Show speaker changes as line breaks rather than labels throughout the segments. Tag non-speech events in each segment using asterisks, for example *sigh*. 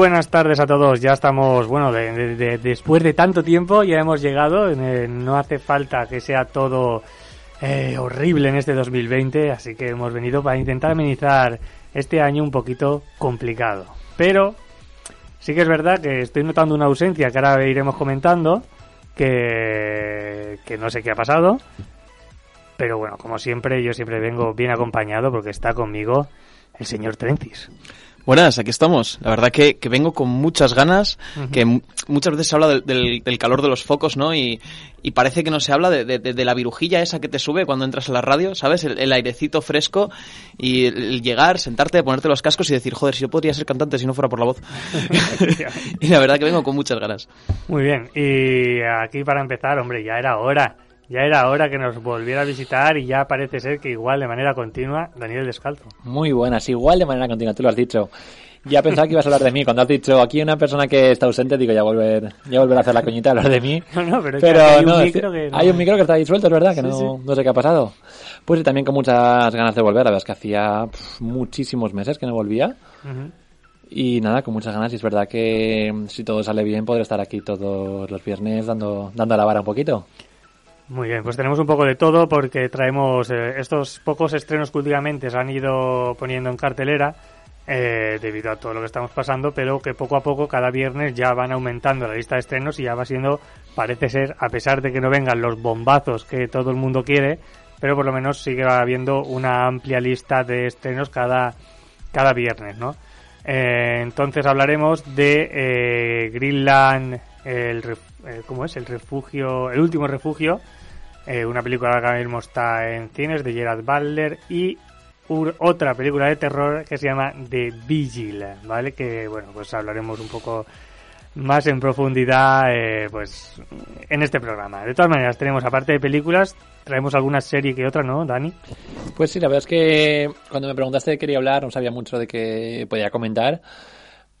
Buenas tardes a todos. Ya estamos, bueno, de, después de tanto tiempo ya hemos llegado. No hace falta que sea todo eh, horrible en este 2020, así que hemos venido para intentar amenizar este año un poquito complicado. Pero sí que es verdad que estoy notando una ausencia que ahora iremos comentando, que, que no sé qué ha pasado. Pero bueno, como siempre, yo siempre vengo bien acompañado porque está conmigo el señor Trencis.
Buenas, aquí estamos. La verdad que, que vengo con muchas ganas, que muchas veces se habla del, del, calor de los focos, ¿no? Y, y parece que no se habla de, de, la virujilla esa que te sube cuando entras a la radio, ¿sabes? El, airecito fresco y el, llegar, sentarte, ponerte los cascos y decir, joder, si yo podría ser cantante si no fuera por la voz. *laughs* *laughs* y la verdad que vengo con muchas ganas.
Muy bien, y aquí para empezar, hombre, ya era hora ya era hora que nos volviera a visitar y ya parece ser que igual de manera continua Daniel Descalzo.
Muy buenas, igual de manera continua, tú lo has dicho. Ya pensaba que ibas a hablar de mí. Cuando has dicho aquí una persona que está ausente, digo ya volver, ya volver a hacer la coñita a hablar de mí. *laughs*
No, no, pero, hay, un micro que
hay un micro que está disuelto, es verdad, que no, no, sé qué ha pasado. Pues también con muchas ganas de volver. La verdad es que hacía muchísimos meses que no volvía. Y nada, con muchas ganas. Y es verdad que si todo sale bien, podré estar aquí todos los viernes dando, dando a la vara un poquito.
Muy bien, pues tenemos un poco de todo porque traemos eh, estos pocos estrenos que últimamente se han ido poniendo en cartelera eh, debido a todo lo que estamos pasando, pero que poco a poco cada viernes ya van aumentando la lista de estrenos y ya va siendo, parece ser, a pesar de que no vengan los bombazos que todo el mundo quiere, pero por lo menos sigue habiendo una amplia lista de estrenos cada, cada viernes, ¿no? Eh, entonces hablaremos de Greenland, el, ¿cómo es? El refugio, el último refugio, eh, una película que ahora mismo está en cines de Gerard Butler y otra película de terror que se llama The Vigil, ¿vale? Que, bueno, pues hablaremos un poco más en profundidad eh, pues en este programa. De todas maneras, tenemos, aparte de películas, traemos alguna serie que otra, ¿no, Dani?
Pues sí, la verdad es que cuando me preguntaste de qué quería hablar, no sabía mucho de qué podía comentar.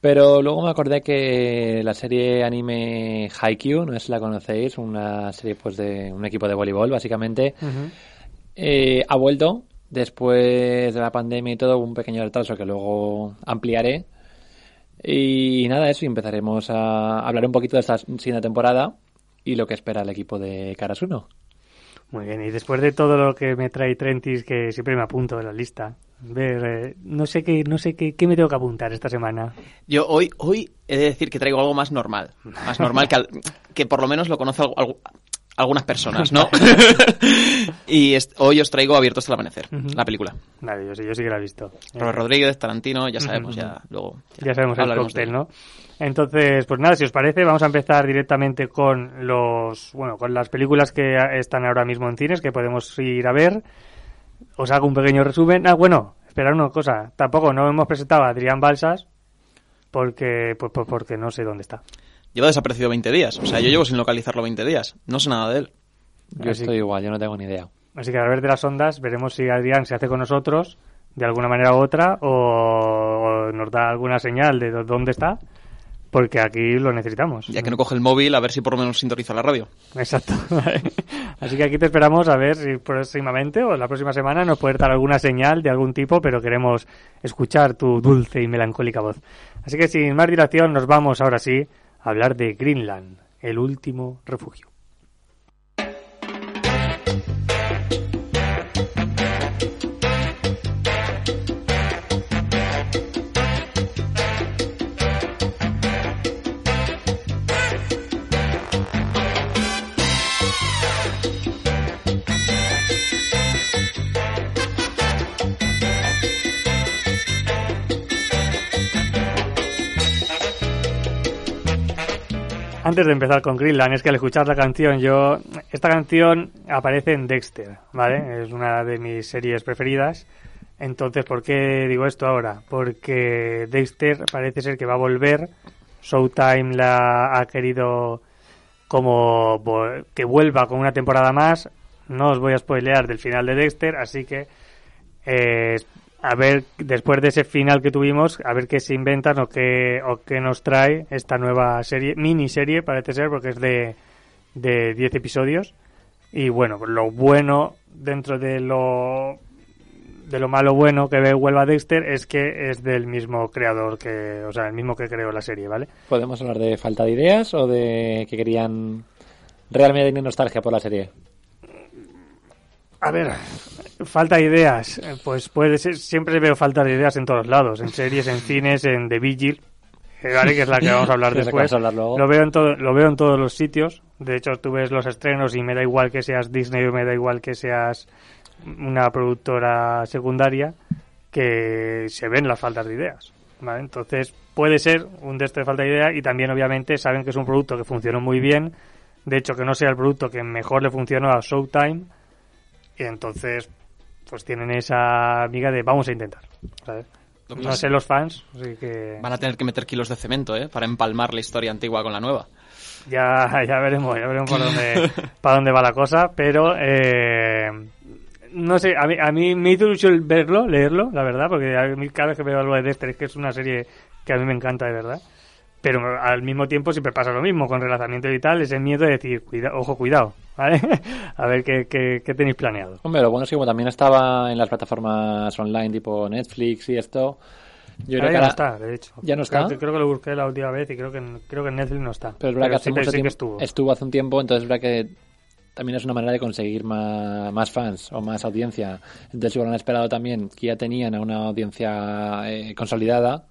Pero luego me acordé que la serie anime Haikyuu, no sé si la conocéis, una serie pues de un equipo de voleibol básicamente, eh, ha vuelto después de la pandemia y todo, un pequeño retraso que luego ampliaré. Y nada, eso, y empezaremos a hablar un poquito de esta siguiente temporada y lo que espera el equipo de Karasuno.
Muy bien, y después de todo lo que me trae Trentis, que siempre me apunto en la lista, ver, eh, no sé qué, no sé qué, qué, me tengo que apuntar esta semana.
Yo hoy, hoy he de decir que traigo algo más normal, más normal que, que por lo menos lo conoce algunas personas, *laughs* ¿no? *laughs* y hoy os traigo Abierto hasta el amanecer, la película.
Vale, yo sí, yo sí que la he visto.
Robert Rodríguez, Tarantino, ya sabemos, ya luego.
Ya, sabemos el cóctel, ¿no? Entonces, pues nada, si os parece, vamos a empezar directamente con los, bueno, con las películas que están ahora mismo en cines, que podemos ir a ver os hago un pequeño resumen. Ah, bueno, esperad una cosa. Tampoco no hemos presentado a Adrián Balsas porque, pues, pues, porque no sé dónde está.
Lleva desaparecido 20 días. O sea, yo llevo sin localizarlo 20 días. No sé nada de él.
Yo estoy igual, yo no tengo ni idea.
Así que a ver de las ondas veremos si Adrián se hace con nosotros de alguna manera u otra o nos da alguna señal de dónde está porque aquí lo necesitamos.
Ya que no coge el móvil, a ver si por lo menos sintoniza la radio.
Exacto. *laughs* Así que aquí te esperamos a ver si próximamente o la próxima semana nos puede dar alguna señal de algún tipo, pero queremos escuchar tu dulce y melancólica voz. Así que sin más dilación nos vamos ahora sí hablar de Greenland, el último refugio. Antes de empezar con Greenland, es que al escuchar la canción, yo. Esta canción aparece en Dexter, ¿vale? Es una de mis series preferidas. Entonces, ¿por qué digo esto ahora? Porque Dexter parece ser que va a volver. Showtime la ha querido como que vuelva con una temporada más. No os voy a spoilear del final de Dexter, así que eh, a ver, después de ese final que tuvimos, a ver qué se inventan o qué, o qué nos trae esta nueva serie, miniserie parece ser, porque es de, de 10 episodios. Y bueno, lo bueno dentro de lo de lo malo bueno que ve Huelva Dexter es que es del mismo creador que, o sea, el mismo que creó la serie, ¿vale?
¿Podemos hablar de falta de ideas o de que querían realmente tener nostalgia por la serie?
A ver, falta de ideas. Eh, Pues puede ser, siempre veo falta de ideas en todos lados, en series, en cines, en The Vigil, eh, ¿vale? que es la que vamos a hablar *laughs* después.
a hablar.
Lo veo en todo, lo veo en todos los sitios. De hecho, tú ves los estrenos y me da igual que seas Disney o me da igual que seas una productora secundaria, que se ven las faltas de ideas. ¿vale? Entonces, puede ser un de estos de falta de idea y también, obviamente, saben que es un producto que funcionó muy bien. De hecho, que no sea el producto que mejor le funcionó a Showtime. Y entonces, pues tienen esa amiga de vamos a intentar. ¿sabes? No sé los fans, así que
Van a tener que meter kilos de cemento, ¿eh? Para empalmar la historia antigua con la nueva.
ya, *laughs* ya veremos, ya veremos por dónde, *laughs* para dónde va la cosa, pero eh, no sé, a mí, a mí me hizo ilusión verlo, leerlo, la verdad, porque a mí cada vez que veo algo de Dexter es que es una serie que a mí me encanta de verdad. Pero al mismo tiempo siempre pasa lo mismo con relanzamiento y tal, ese miedo de decir, cuida, ojo, cuidado, *laughs* ¿vale? a ver qué, qué, qué tenéis planeado.
Hombre, lo bueno es que como también estaba en las plataformas online tipo Netflix y esto, yo creo que
ya no está, de hecho.
¿Ya no está?
Creo, que- creo que lo busqué la última vez y creo que, creo que Netflix no está.
Pero es verdad que hace
sí,
mucho
sí que
tiempo
estuvo.
estuvo hace un tiempo, entonces es verdad que también es una manera de conseguir más, más fans o más audiencia. Entonces igual han esperado también que ya tenían a una audiencia eh, consolidada.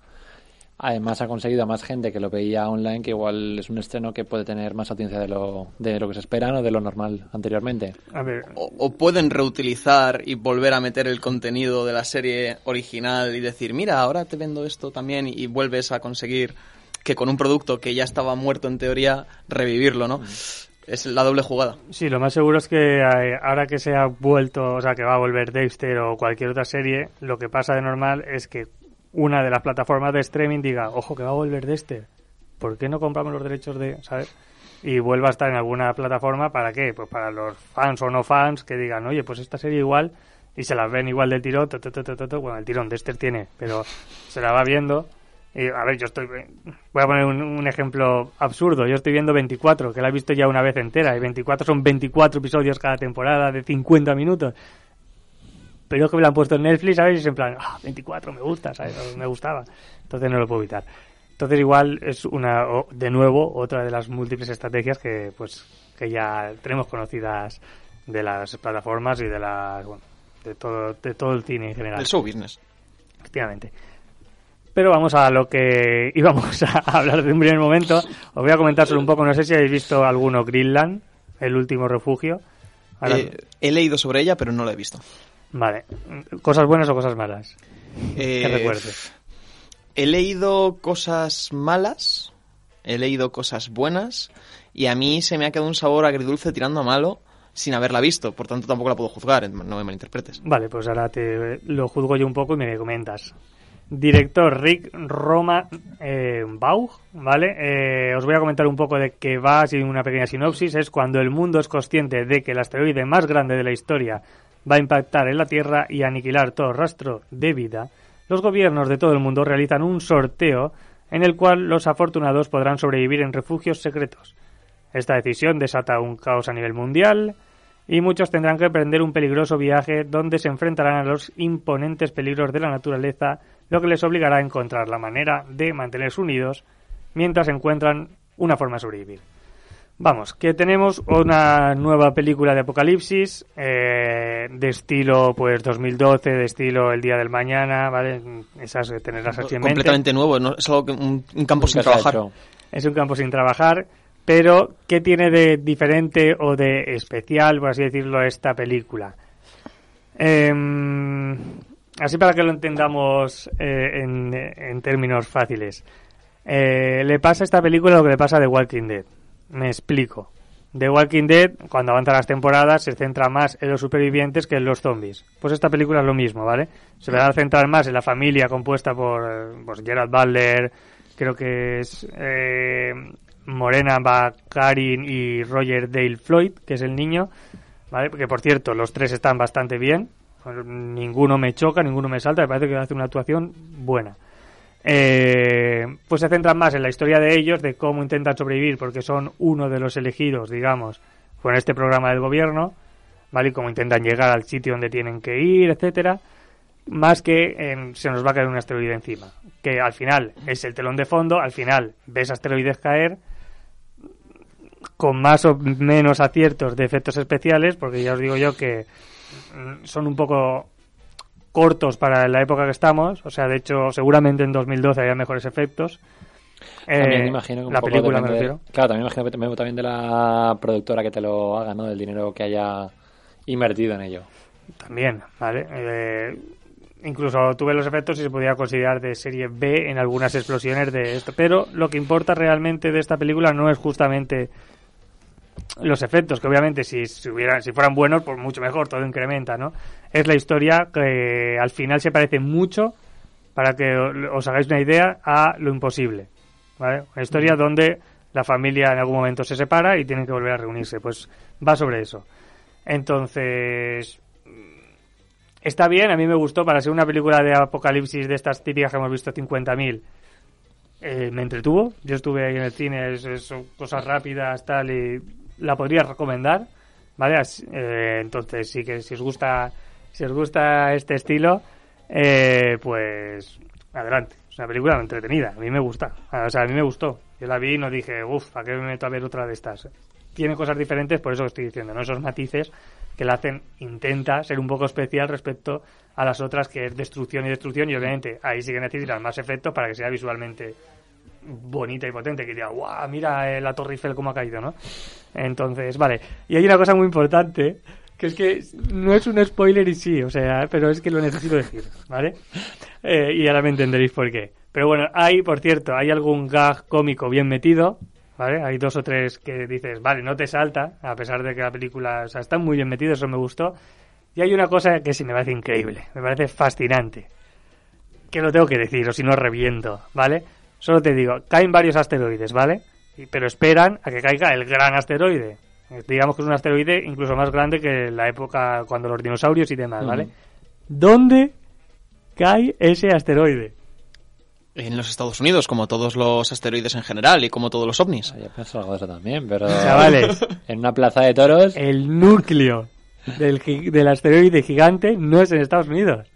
Además ha conseguido a más gente que lo veía online, que igual es un estreno que puede tener más audiencia de lo, de lo que se espera o de lo normal anteriormente.
A ver,
O, o pueden reutilizar y volver a meter el contenido de la serie original y decir, mira, ahora te vendo esto también y, vuelves a conseguir que con un producto que ya estaba muerto en teoría, revivirlo, ¿no? Es la doble jugada.
Sí, lo más seguro es que eh, ahora que se ha vuelto, o sea, que va a volver Dexter o cualquier otra serie, lo que pasa de normal es que una de las plataformas de streaming diga, ojo, que va a volver Dexter, ¿por qué no compramos los derechos de, ¿sabes? Y vuelva a estar en alguna plataforma, ¿para qué? Pues para los fans o no fans que digan, oye, pues esta serie igual, y se las ven igual del tirón, bueno, el tirón Dexter tiene, pero se la va viendo. Y, a ver, yo estoy. Voy a poner un ejemplo absurdo. Yo estoy viendo 24, que la he visto ya una vez entera. Y 24 son 24 episodios cada temporada de 50 minutos. Pero es que me la han puesto en Netflix, ¿sabes? Y es en plan, ah, 24, me gusta, ¿sabes? Me gustaba. Entonces no lo puedo evitar. Entonces igual es una, de nuevo, otra de las múltiples estrategias que, pues, que ya tenemos conocidas de las plataformas y de las, bueno, de todo, de todo el cine en general.
El show business.
Efectivamente. Pero vamos a lo que *laughs* íbamos a hablar de un primer momento. Os voy a comentar solo un poco. No sé si habéis visto alguno Greenland, el último refugio. Ahora-
Eh, he leído sobre ella, pero no la he visto.
Vale. ¿Cosas buenas o cosas malas?
Eh,
Que recuerdes.
He leído cosas malas, he leído cosas buenas, y a mí se me ha quedado un sabor agridulce tirando a malo sin haberla visto, por tanto tampoco la puedo juzgar, no me malinterpretes.
Vale, pues ahora te lo juzgo yo un poco y me comentas. Director Rick Roma eh, Baugh, ¿vale? Eh, os voy a comentar un poco de qué va, así una pequeña sinopsis. Es cuando el mundo es consciente de que el asteroide más grande de la historia va a impactar en la Tierra y aniquilar todo rastro de vida. Los gobiernos de todo el mundo realizan un sorteo en el cual los afortunados podrán sobrevivir en refugios secretos. Esta decisión desata un caos a nivel mundial y muchos tendrán que emprender un peligroso viaje donde se enfrentarán a los imponentes peligros de la naturaleza, lo que les obligará a encontrar la manera de mantenerse unidos mientras encuentran una forma de sobrevivir. Vamos, que tenemos una nueva película de apocalipsis eh, de estilo pues 2012, de estilo El Día del Mañana, ¿vale? Esas eh, tenerlas así en mente.
Completamente nuevo, no, es algo que, un, un campo sin trabajar.
Es un campo sin trabajar, pero ¿qué tiene de diferente o de especial, por así decirlo, esta película? Em, así para que lo entendamos eh, en, en términos fáciles. Eh, le pasa a esta película lo que le pasa a The Walking Dead. Me explico. The Walking Dead, cuando avanzan las temporadas, se centra más en los supervivientes que en los zombies. Pues esta película es lo mismo, ¿vale? Se va a centrar más en la familia compuesta por eh, pues, Gerard Butler, creo que es eh, Morena Baccarin y Roger Dale Floyd, que es el niño, ¿vale? Que por cierto, los tres están bastante bien. Ninguno me choca, ninguno me salta, me parece que hace una actuación buena. Eh, pues se centran más en la historia de ellos, de cómo intentan sobrevivir, porque son uno de los elegidos, digamos, con este programa del gobierno, ¿vale? Y cómo intentan llegar al sitio donde tienen que ir, etcétera. más que en, se nos va a caer un asteroide encima. Que al final es el telón de fondo, al final ves asteroides caer con más o menos aciertos de efectos especiales, porque ya os digo yo que mm, son un poco cortos para la época que estamos, o sea, de hecho, seguramente en 2012 había mejores efectos.
También
Eh,
imagino que un
la
poco
película me
depende de-
refiero.
Claro, también imagino que también- también de la productora que te lo haga, ¿no? Del dinero que haya invertido en ello.
También, ¿vale? Eh, incluso tuve los efectos y se podía considerar de serie B en algunas explosiones de esto. Pero lo que importa realmente de esta película no es justamente los efectos, que obviamente si, si, hubieran, si fueran buenos, pues mucho mejor, todo incrementa, ¿no? Es la historia que al final se parece mucho, para que os hagáis una idea, a lo imposible, ¿vale? Una historia donde la familia en algún momento se separa y tienen que volver a reunirse, pues va sobre eso. Entonces, está bien, a mí me gustó para ser una película de apocalipsis de estas típicas que hemos visto 50.000. Eh, me entretuvo, yo estuve ahí en el cine, es- cosas rápidas, tal, y la podría recomendar, ¿vale? Eh, entonces, sí que si os gusta, si os gusta este estilo, eh, pues adelante. Es una película entretenida, a mí me gusta, o sea, a mí me gustó. Yo la vi y no dije, uff, ¿a qué me meto a ver otra de estas? Tiene cosas diferentes, por eso que estoy diciendo, ¿no? Esos matices que la hacen, intenta ser un poco especial respecto a las otras que es destrucción y destrucción y obviamente ahí sí que necesitan más efectos para que sea visualmente bonita y potente, que diga, guau, mira eh, la Torre Eiffel cómo ha caído, ¿no? Entonces, vale. Y hay una cosa muy importante, que es que no es un spoiler y sí, o sea, pero es que lo necesito decir, ¿vale? Eh, y ahora me entenderéis por qué. Pero bueno, hay, por cierto, hay algún gag cómico bien metido, ¿vale? Hay dos o tres que dices, vale, no te salta, a pesar de que la película, o sea, están muy bien metidos, eso me gustó. Y hay una cosa que sí me parece increíble, me parece fascinante, que lo tengo que decir, o si no reviento, ¿vale? Solo te digo, caen varios asteroides, ¿vale? Y- Pero esperan a que caiga el gran asteroide. Eh, Digamos que es un asteroide incluso más grande que la época cuando los dinosaurios y demás, ¿vale? ¿Dónde cae ese asteroide?
En los Estados Unidos, como todos los asteroides en general y como todos los ovnis.
Yo pienso algo de eso también, pero...
Chavales, *laughs*
En una plaza de toros...
el núcleo del, del asteroide gigante no es en Estados Unidos,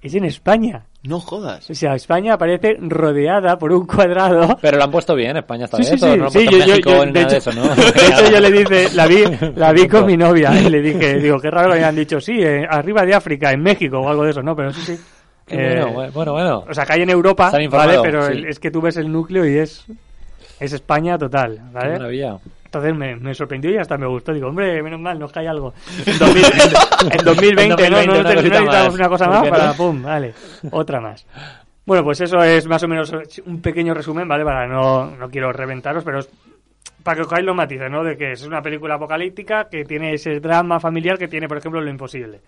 es en España.
No jodas.
O sea, España aparece rodeada por un cuadrado
Pero lo han puesto bien, España está
Sí,
bien.
sí, sí,
no
sí,
puesto
yo, yo-
México
yo-
ni
de,
nada de
hecho,
eso, ¿no? *laughs*
de hecho yo le dije, la vi, la vi con mi novia y le dije, digo, qué raro que hayan dicho, sí, eh, arriba de África, en México o algo de eso, no, pero sí, sí.
Qué
Eh,
bueno, bueno, bueno.
O sea, que hay en Europa, ¿vale? Pero
sí.
el- es que tú ves el núcleo y es, es España total,
Qué
¿vale?
maravilla.
Entonces me, me sorprendió y hasta me gustó. Digo, hombre, menos mal, nos cae algo. *laughs* En, 2000 en- en 2020, *laughs*
En
¿no?
2020
No, no
cosita
necesitamos una cosa
¿Por
más para,
no?
pum, vale, otra más. Bueno, pues eso es más o menos un pequeño resumen, ¿vale? Para no, no quiero reventaros, pero es para que os caáis los matices, ¿no? De que es una película apocalíptica que tiene ese drama familiar que tiene, por ejemplo, Lo Imposible.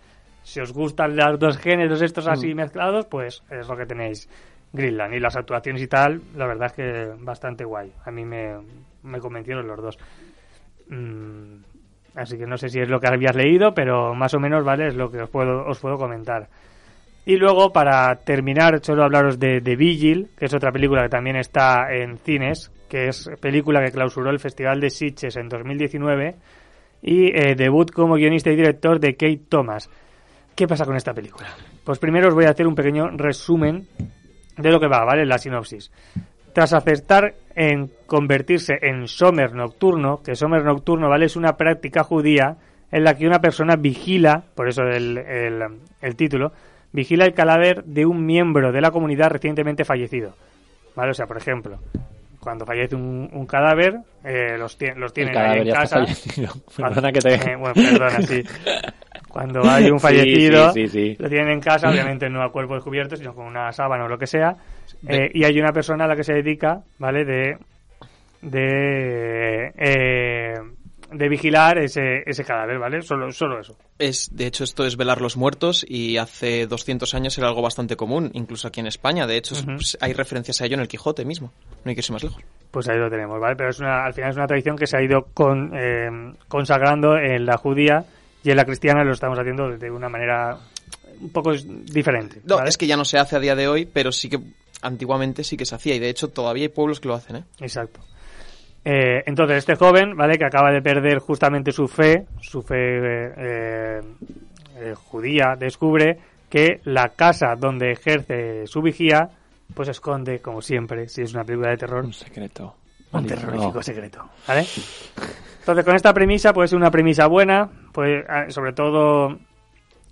Si os gustan los dos géneros estos así mezclados, pues es lo que tenéis Greenland. Y las actuaciones y tal, la verdad es que bastante guay. A mí me, me convencieron los dos. Mm, así que no sé si es lo que habías leído, pero más o menos, ¿vale? Es lo que os puedo, os puedo comentar. Y luego, para terminar, solo hablaros de The Vigil, que es otra película que también está en cines, que es película que clausuró el Festival de Sitges en 2019 y eh, debut como guionista y director de Kate Thomas. ¿Qué pasa con esta película? Pues primero os voy a hacer un pequeño resumen de lo que va, ¿vale? La sinopsis. Tras acertar en convertirse en Sommer Nocturno, que Sommer Nocturno, ¿vale? Es una práctica judía en la que una persona vigila, por eso el, el, el título, vigila el cadáver de un miembro de la comunidad recientemente fallecido. ¿Vale? O sea, por ejemplo, cuando fallece un, un cadáver, eh, los, los tienen ahí en casa.
fallecido.
Cuando- *laughs*
Perdona que te...
eh, bueno, perdona, sí. *laughs* Cuando hay un *laughs* fallecido,
sí, sí, sí.
lo tienen en casa, obviamente no a cuerpo descubierto, sino con una sábana o lo que sea. eh, y hay una persona a la que se dedica, ¿vale? De. de. eh, de vigilar ese, ese cadáver, ¿vale? Solo, solo eso.
Es, de hecho, esto es velar los muertos y hace 200 años era algo bastante común, incluso aquí en España. De hecho, pues, hay referencias a ello en el Quijote mismo. No hay que irse más lejos.
Pues ahí lo tenemos, ¿vale? Pero es una, al final es una tradición que se ha ido con, eh, consagrando en la judía y en la cristiana lo estamos haciendo de una manera un poco diferente.
No,
¿vale?
es que ya no se hace a día de hoy, pero sí que antiguamente sí que se hacía. Y de hecho, todavía hay pueblos que lo hacen, ¿eh?
Exacto. Eh, entonces, este joven, ¿vale? Que acaba de perder justamente su fe, su fe eh, eh, judía, descubre que la casa donde ejerce su vigía, pues esconde, como siempre, si es una película de terror,
Un secreto.
Un terrorífico secreto, ¿vale? Entonces, con esta premisa, puede ser una premisa buena, pues, sobre todo,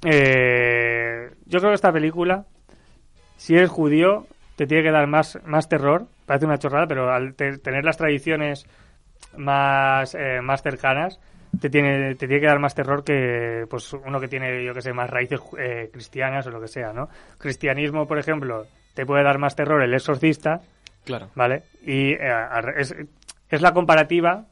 eh, yo creo que esta película, si eres judío, te tiene que dar más, más terror, parece una chorrada, pero al te- tener las tradiciones más, eh, más cercanas, te tiene, te tiene que dar más terror que pues uno que tiene, yo que sé, más raíces eh, cristianas o lo que sea, ¿no? Cristianismo, por ejemplo, te puede dar más terror el exorcista,
Claro.
¿vale? Y eh, es, la comparativa,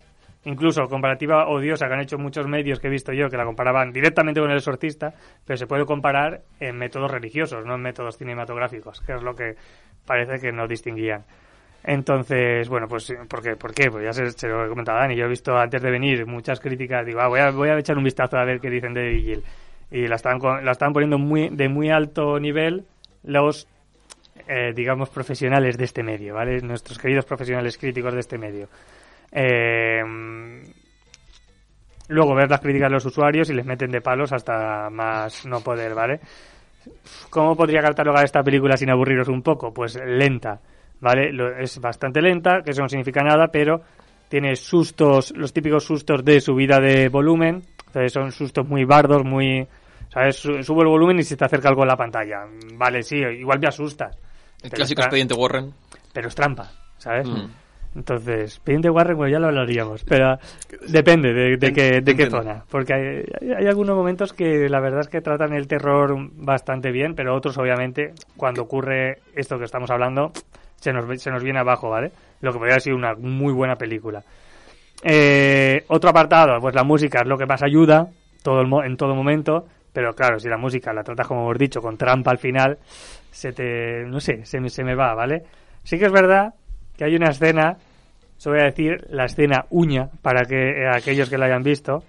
incluso comparativa odiosa que han hecho muchos medios que he visto yo, que la comparaban directamente con el exorcista, pero se puede comparar en métodos religiosos, no en métodos cinematográficos, que es lo que parece que no distinguían. Entonces, bueno, pues, ¿por qué? ¿Por qué? Pues ya se, lo he comentado Dani. Yo he visto antes de venir muchas críticas. Digo, ah, voy, a, voy a echar un vistazo a ver qué dicen de Vigil. Y la están, la están poniendo muy, de muy alto nivel los, eh, digamos, profesionales de este medio, ¿vale? Nuestros queridos profesionales críticos de este medio. Eh, luego ver las críticas de los usuarios y les meten de palos hasta más no poder, ¿vale? ¿Cómo podría catalogar esta película sin aburriros un poco? Pues lenta, ¿vale? Lo- es bastante lenta, que eso no significa nada, pero tiene sustos, los típicos sustos de subida de volumen, entonces son sustos muy bardos, muy... ¿Sabes? Su- Subo el volumen y se te acerca algo en la pantalla. Vale, sí, igual me asustas.
El clásico expediente Warren.
Pero es trampa, ¿sabes?
Mm.
Entonces, expediente Warren, pues ya lo hablaríamos, pero depende de, de qué, de qué zona. Porque hay, algunos momentos que la verdad es que tratan el terror bastante bien, pero otros, obviamente, cuando ocurre esto que estamos hablando, se nos, se nos viene abajo, ¿vale? Lo que podría haber sido una muy buena película. Eh, otro apartado, pues la música es lo que más ayuda todo el en todo momento, pero claro, si la música la tratas como hemos dicho, con trampa al final, se te, no sé, se me, se me va, ¿vale? Sí que es verdad que hay una escena, se voy a decir la escena uña, para que eh, aquellos que la hayan visto,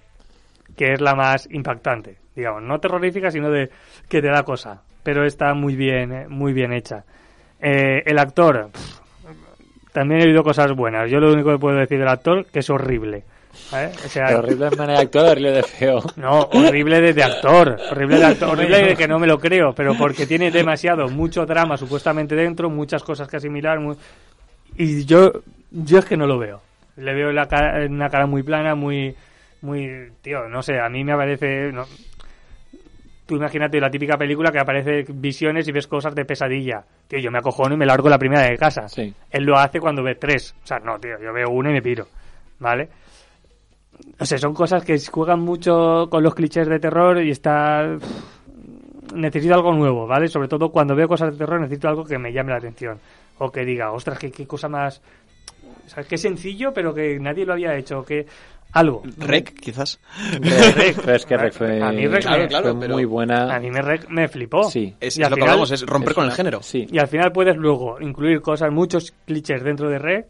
que es la más impactante, digamos, no terrorífica, sino de que te da cosa, pero está muy bien, eh, muy bien hecha. Eh, el actor, también he oído cosas buenas. Yo lo único que puedo decir del actor que es horrible. ¿Vale? O sea,
Pero horrible de manera de actuar, horrible de feo.
no, horrible de, de actor, horrible de actor, horrible de que no me lo creo, pero porque tiene demasiado, mucho drama supuestamente dentro, muchas cosas que asimilar, mu- y yo, yo es que no lo veo. Le veo la cara, una cara muy plana, muy, muy, tío, no sé, a mí me aparece, no- tú imagínate la típica película que aparece visiones y ves cosas de pesadilla. Tío, yo me acojono y me largo la primera de casa.
Sí.
Él lo hace cuando ve tres. O sea, no, tío, yo veo uno y me piro. ¿Vale? No sé, son cosas que juegan mucho con los clichés de terror y está... Necesito algo nuevo, ¿vale? Sobre todo cuando veo cosas de terror necesito algo que me llame la atención. O que diga, ostras, qué, qué cosa más... ¿Sabes? Qué sencillo, pero que nadie lo había hecho. Que... Algo.
Rec, quizás.
Rec.
Pero *laughs* es que Rec fue,
A mí Rec
Claro,
me-
claro,
fue
pero-
muy
A
buena.
mí me, rec- me flipó.
Sí.
Es,
Y
es
al
lo que
final-
hablamos, es romper
es
con
una-
el género.
Sí.
Y al final puedes luego incluir cosas, muchos clichés dentro de Rec,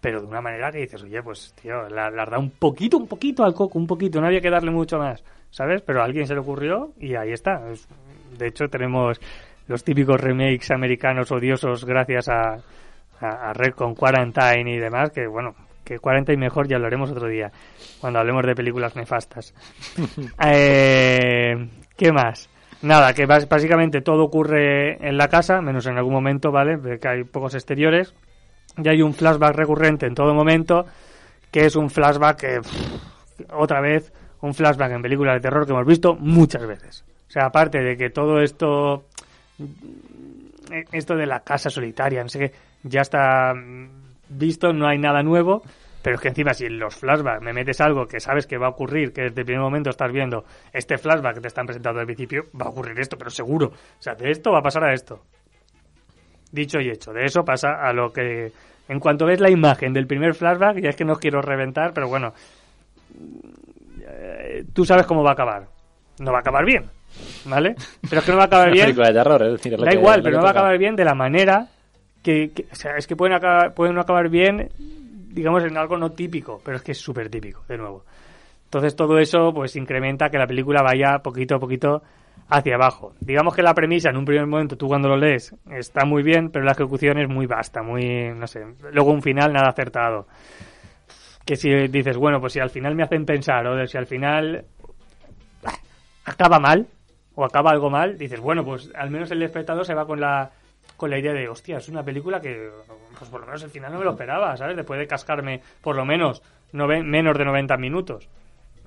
pero de una manera que dices, oye, pues tío, la, la da un poquito, un poquito al coco, un poquito, no había que darle mucho más, ¿sabes? Pero a alguien se le ocurrió y ahí está. Es- de hecho, tenemos los típicos remakes americanos odiosos gracias a, a, a Rec con Quarantine y demás, que bueno, que Quarantine mejor ya lo haremos otro día, cuando hablemos de películas nefastas. *laughs* eh, ¿Qué más? Nada, que básicamente todo ocurre en la casa, menos en algún momento, ¿vale? Que hay pocos exteriores. Y hay un flashback recurrente en todo momento, que es un flashback que, pff, otra vez, un flashback en películas de terror que hemos visto muchas veces. O sea, aparte de que todo esto, eh, esto de la casa solitaria, no sé qué, ya está mm, visto, no hay nada nuevo, pero es que encima si en los flashbacks me metes algo que sabes que va a ocurrir, que desde el primer momento estás viendo este flashback que te están presentando al principio, va a ocurrir esto, pero seguro. O sea, de esto va a pasar a esto. Dicho y hecho, de eso pasa a lo que... En cuanto ves la imagen del primer flashback, ya es que no os quiero reventar, pero bueno, eh, tú sabes cómo va a acabar. No va a acabar bien, ¿vale? Pero es que no va a acabar *laughs* bien
de terror, es decir, es
da
que-
igual, pero no va a acabar bien de la manera que, que- o sea, es que pueden acabar, pueden no acabar bien, digamos, en algo no típico, pero es que es súper típico, de nuevo. Entonces todo eso, pues, incrementa que la película vaya poquito a poquito hacia abajo. Digamos que la premisa, en un primer momento, tú cuando lo lees, está muy bien, pero la ejecución es muy vasta, muy, no sé, luego un final nada acertado. Que si dices, bueno, pues si al final me hacen pensar, o si al final ah, acaba mal, o acaba algo mal, dices, bueno, pues al menos el espectador se va con la con la idea de, hostia, es una película que, pues por lo menos el final no me lo esperaba, ¿sabes? Después de cascarme por lo menos menos de 90 minutos.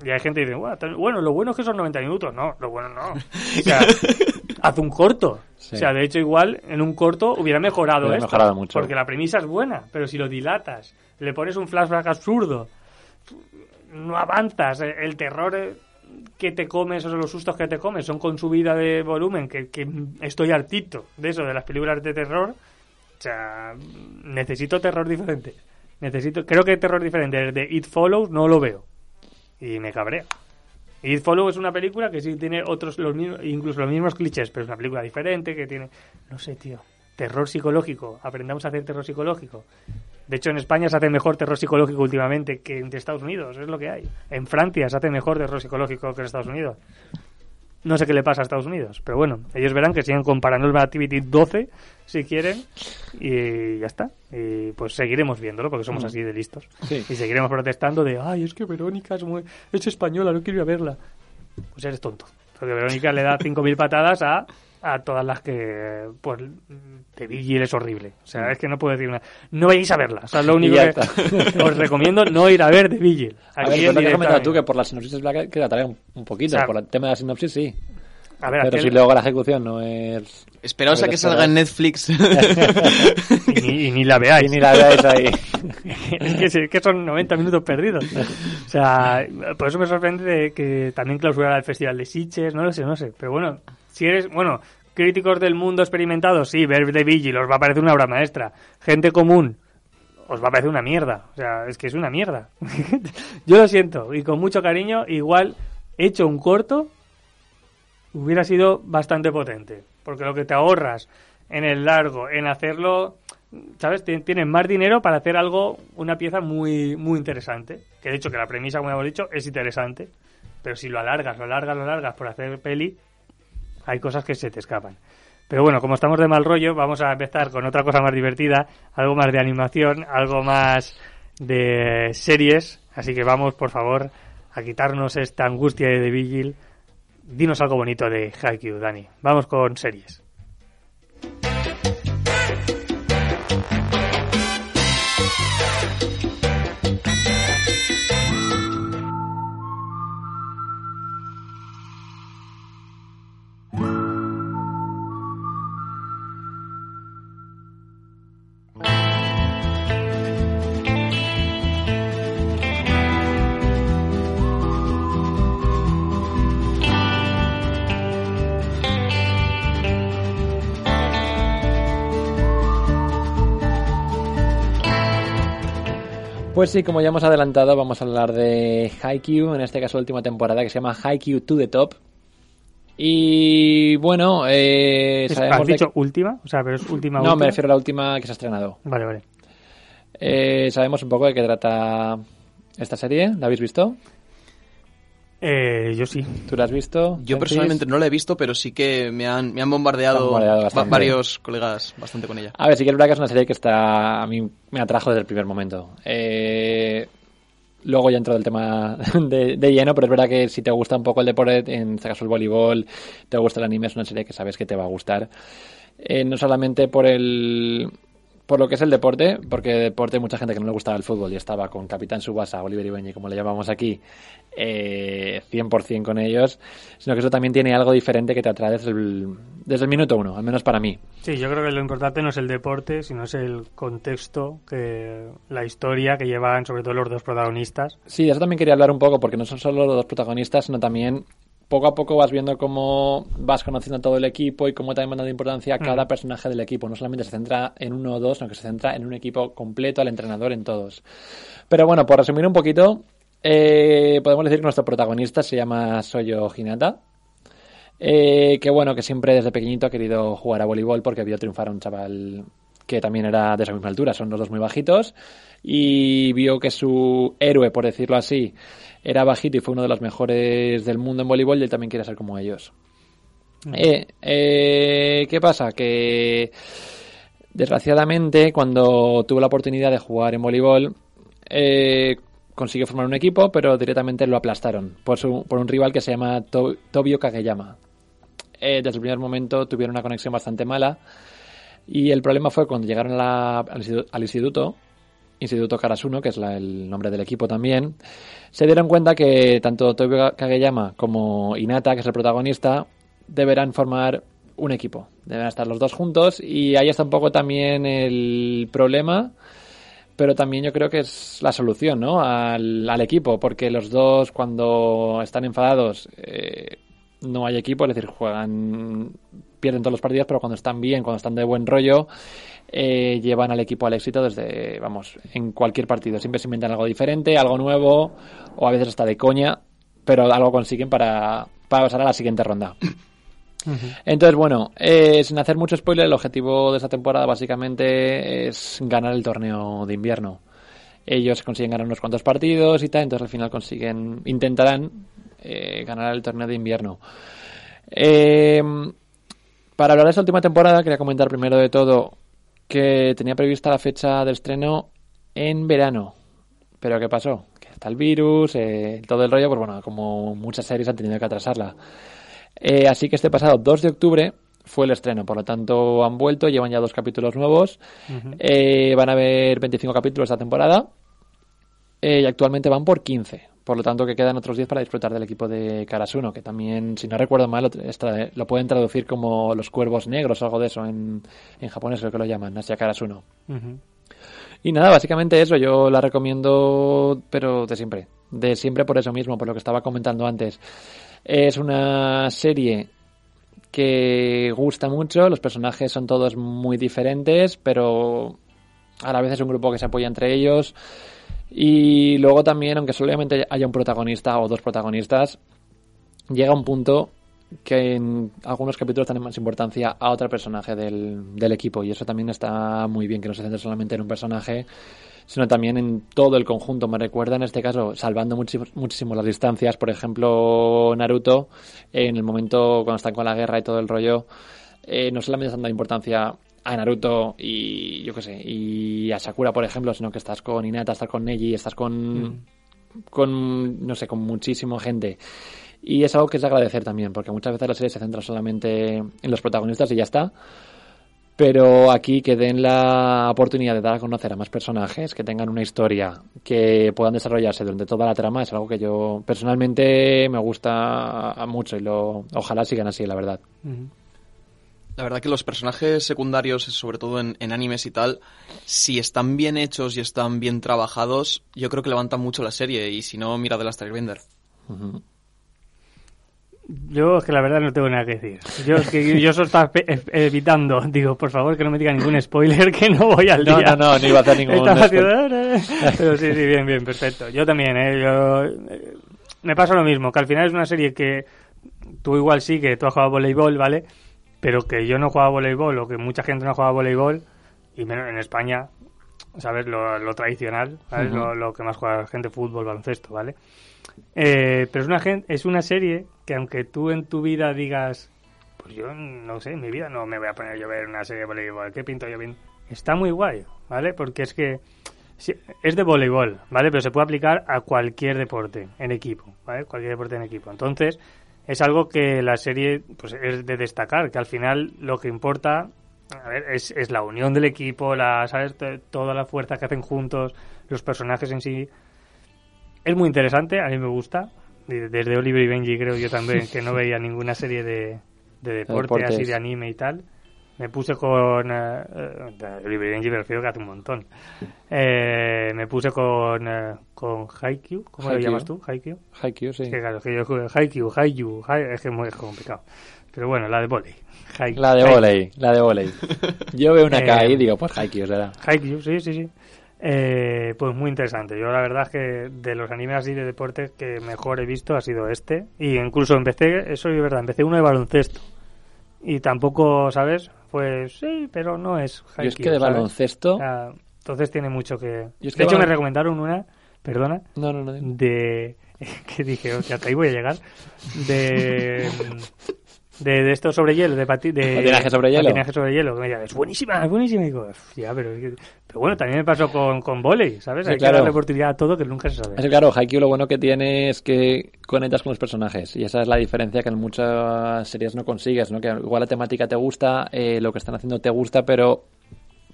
Y hay gente que dice, bueno, lo bueno es que son 90 minutos. No, lo bueno no. O sea, *laughs* haz un corto. O sea, de hecho, igual en un corto hubiera mejorado esto.
Mejorado mucho.
Porque la premisa es buena, pero si lo dilatas, le pones un flashback absurdo, no avanzas, el terror que te comes, o los sustos que te comes, son con subida de volumen, que, que estoy hartito de eso, de las películas de terror. O sea, necesito terror diferente. Necesito, creo que terror diferente. de It Follows no lo veo. Y me cabrea. It Follows es una película que sí tiene otros, los mismos, incluso los mismos clichés, pero es una película diferente que tiene, no sé, tío, terror psicológico. Aprendamos a hacer terror psicológico. De hecho, en España se hace mejor terror psicológico últimamente que en Estados Unidos, es lo que hay. En Francia se hace mejor terror psicológico que en Estados Unidos. No sé qué le pasa a Estados Unidos, pero bueno, ellos verán que siguen comparando el Activity 12 si quieren y ya está. Y pues seguiremos viéndolo porque somos mm. así de listos. Y seguiremos protestando de, ay, es que Verónica es, muy... es española, no quiero ir a verla. Pues eres tonto. Porque Verónica le da 5.000 patadas a a todas las que pues de Vigil es horrible. O sea es que no puedo decir nada. No vayáis a verla. O sea lo *laughs* único que *laughs* os recomiendo no ir a ver de Vigil.
Aquí a ver, tú que por la sinopsis que la un, un poquito. Por el tema de la sinopsis sí. a ver, pero si luego la ejecución no es
esperaos a que salga en Netflix. *laughs*
Y, ni, la veáis.
Y ni la veáis ahí.
Es, que, que, son 90 minutos perdidos. O sea por eso me sorprende de que también clausurara el festival de Sitges no lo sé no sé. Pero bueno si eres, bueno, críticos del mundo experimentados, sí, ver The Vigil os va a parecer una obra maestra. Gente común, os va a parecer una mierda. O sea, es que es una mierda. *laughs* Yo lo siento, y con mucho cariño, igual hecho un corto hubiera sido bastante potente. Porque lo que te ahorras en el largo, en hacerlo, ¿sabes? Tienes más dinero para hacer algo, una pieza muy, muy interesante. Que de hecho que la premisa, como hemos dicho, es interesante. Pero si lo alargas, lo alargas, lo alargas por hacer peli, hay cosas que se te escapan. Pero bueno, como estamos de mal rollo, vamos a empezar con otra cosa más divertida, algo más de animación, algo más de series. Así que vamos, por favor, a quitarnos esta angustia de The Vigil. Dinos algo bonito de Haikyuu, Dani. Vamos con series. Pues sí, como ya hemos adelantado, vamos a hablar de Haikyuu, en este caso la última temporada, que se llama Haikyuu to the Top. Y bueno, eh,
¿Has dicho última? O sea, pero es última.
No, me refiero a la última que se ha estrenado.
Vale, vale.
Eh, sabemos un poco de qué trata esta serie. ¿La habéis visto?
Eh, yo sí.
¿Tú la has visto?
Yo personalmente no la he visto, pero sí que me han, me han bombardeado, varios colegas bastante con ella.
A ver, sí que es verdad que es una serie que está a mí me atrajo desde el primer momento. Eh, luego ya entro del tema *laughs* de, lleno, pero es verdad que si te gusta un poco el deporte, en este caso el voleibol, te gusta el anime, es una serie que sabes que te va a gustar. Eh, no solamente por el por lo que es el deporte, porque deporte mucha gente que no le gustaba el fútbol y estaba con Capitán Subasa, Oliver Ibeñi, como le llamamos aquí, eh, 100% con ellos, sino que eso también tiene algo diferente que te atrae desde el, desde el minuto uno, al menos para mí.
Sí, yo creo que lo importante no es el deporte, sino es el contexto, que la historia que llevan sobre todo los dos protagonistas.
Sí, eso también quería hablar un poco, porque no son solo los dos protagonistas, sino también poco a poco vas viendo cómo vas conociendo a todo el equipo y cómo también dando importancia a cada personaje del equipo. No solamente se centra en uno o dos, sino que se centra en un equipo completo, al entrenador, en todos. Pero bueno, por resumir un poquito, eh, podemos decir que nuestro protagonista se llama Soyo Hinata. Eh, que bueno, que siempre desde pequeñito ha querido jugar a voleibol porque vio triunfar a un chaval que también era de esa misma altura, son los dos muy bajitos, y vio que su héroe, por decirlo así, era bajito y fue uno de los mejores del mundo en voleibol y él también quiere ser como ellos. Eh, eh, ¿Qué pasa? Que desgraciadamente cuando tuvo la oportunidad de jugar en voleibol eh, consiguió formar un equipo, pero directamente lo aplastaron por, su, por un rival que se llama Tobio Kageyama.
eh, desde el primer momento tuvieron una conexión bastante mala. Y el problema fue cuando llegaron al instituto, Instituto Karasuno, que es la- el nombre del equipo también, se dieron cuenta que tanto Toyo Kageyama como Inata, que es el protagonista, deberán formar un equipo. Deben estar los dos juntos y ahí está un poco también el problema, pero también yo creo que es la solución ¿no? al, al equipo, porque los dos cuando están enfadados eh, no hay equipo, es decir, juegan, pierden todos los partidos, pero cuando están bien, cuando están de buen rollo, eh, llevan al equipo al éxito desde, vamos, en cualquier partido. Siempre se inventan algo diferente, algo nuevo, o a veces hasta de coña, pero algo consiguen para, para pasar a la siguiente ronda. *clears throat* Entonces, bueno, eh, sin hacer mucho spoiler, el objetivo de esta temporada básicamente es ganar el torneo de invierno. Ellos consiguen ganar unos cuantos partidos y tal, entonces al final consiguen, intentarán eh, ganar el torneo de invierno. Eh, para hablar de esta última temporada, quería comentar primero de todo que tenía prevista la fecha del estreno en verano. Pero ¿qué pasó? Que está el virus, eh, todo el rollo, pues bueno, como muchas series han tenido que atrasarla. Eh, así que este pasado 2 de octubre fue el estreno, por lo tanto han vuelto, llevan ya dos capítulos nuevos. Eh, van a haber 25 capítulos esta temporada eh, y actualmente van por 15. Por lo tanto, que quedan otros 10 para disfrutar del equipo de Karasuno, que también, si no recuerdo mal, lo, pueden traducir como los cuervos negros o algo de eso en, en japonés, creo que lo llaman, Asia Karasuno. Y nada, básicamente eso, yo la recomiendo, pero de siempre. De siempre por eso mismo, por lo que estaba comentando antes. Es una serie que gusta mucho, los personajes son todos muy diferentes, pero a la vez es un grupo que se apoya entre ellos. Y luego también, aunque solamente haya un protagonista o dos protagonistas, llega un punto que en algunos capítulos tienen más importancia a otro personaje del, del equipo y eso también está muy bien, que no se centre solamente en un personaje, sino también en todo el conjunto. Me recuerda en este caso, salvando muchísimo, muchísimo las distancias, por ejemplo, Naruto, en el momento cuando están con la guerra y todo el rollo, eh, no solamente están dando importancia a Naruto y yo qué sé, y a Sakura, por ejemplo, sino que estás con Hinata, estás con Neji, estás con, con no sé, con muchísima gente. Y es algo que es de agradecer también, porque muchas veces la serie se centra solamente en los protagonistas y ya está. Pero aquí que den la oportunidad de dar a conocer a más personajes, que tengan una historia, que puedan desarrollarse durante toda la trama, es algo que yo personalmente me gusta mucho y lo ojalá sigan así, la verdad.
La verdad que los personajes secundarios, sobre todo en, en animes y tal, si están bien hechos y están bien trabajados, yo creo que levantan mucho la serie. Y si no, mira The Last Airbender.
Ujú.
Yo es que la verdad no tengo nada que decir. Yo es que yo eso estaba pe- evitando. Digo, por favor, que no me diga ningún spoiler, que no voy al
No,
día.
no, no, no iba a hacer ningún
Estaba
spoiler.
haciendo- Pero sí, sí, bien, bien, perfecto. Yo también, ¿eh? Yo... eh, Me pasa lo mismo, que al final es una serie que tú igual sí, que tú has jugado a voleibol, ¿vale? Pero que yo no he jugado a voleibol o que mucha gente no ha jugado a voleibol, y menos en España, ¿sabes? Lo, lo tradicional, ¿sabes? Lo, lo que más juega la gente, fútbol, baloncesto, ¿vale? Eh, pero es una, es una serie que aunque tú en tu vida digas, pues yo no sé, en mi vida no me voy a poner yo a ver una serie de voleibol, ¿qué pinto yo bien? Está muy guay, ¿vale? Porque es que sí, es de voleibol, ¿vale? Pero se puede aplicar a cualquier deporte en equipo, ¿vale? Cualquier deporte en equipo. Entonces, es algo que la serie pues es de destacar, que al final lo que importa a ver, es, es la unión del equipo, la, ¿sabes? Toda la fuerza que hacen juntos, los personajes en sí. Es muy interesante, a mí me gusta. De- Desde Oliver y Benji creo yo también que no veía ninguna serie de, de *laughs* deporte,
deportes.
así de anime y tal. Me puse con... eh, eh, Benji me refiero que hace un montón. Eh, me puse con, eh, con Haikyuu, ¿cómo lo
Haikyuu.
llamas tú? Haikyuu.
Haikyuu, sí.
Es que claro, es que yo juego Haikyuu, Haikyuu, Hai- es que es muy complicado. Pero bueno, la de volei. Hai-
La de volei, la de volei. *laughs* Yo veo una
Eh,
K y digo, pues Haikyuu será.
Haikyuu, sí, sí, sí. Eh, pues muy interesante. Yo la verdad es que de los animes así de deporte que mejor he visto ha sido este. Y incluso empecé, eso es verdad, empecé uno de baloncesto. Y tampoco, ¿sabes? Pues sí, pero no es Haikyuu.
Yo es que de
¿sabes?
baloncesto...
O sea, entonces tiene mucho que...
Yo es
de
que
hecho me recomendaron una, perdona,
No, no, no.
de... *laughs* que dije, hostia, hasta ahí voy a llegar. De... *laughs* de, de esto sobre hielo, de, pati, de
Patinaje sobre hielo.
patinaje sobre hielo, que me decía, es buenísima, es buenísima. Y digo, "Uf, ya, pero, pero bueno, también me pasó con, con volei, ¿sabes?
Sí,
Hay
claro.
que darle oportunidad a todo que nunca se sabe.
Es claro, Haikyuu lo bueno que tiene es que conectas con los personajes y esa es la diferencia que en muchas series no consigues, ¿no? Que igual la temática te gusta, eh, lo que están haciendo te gusta, pero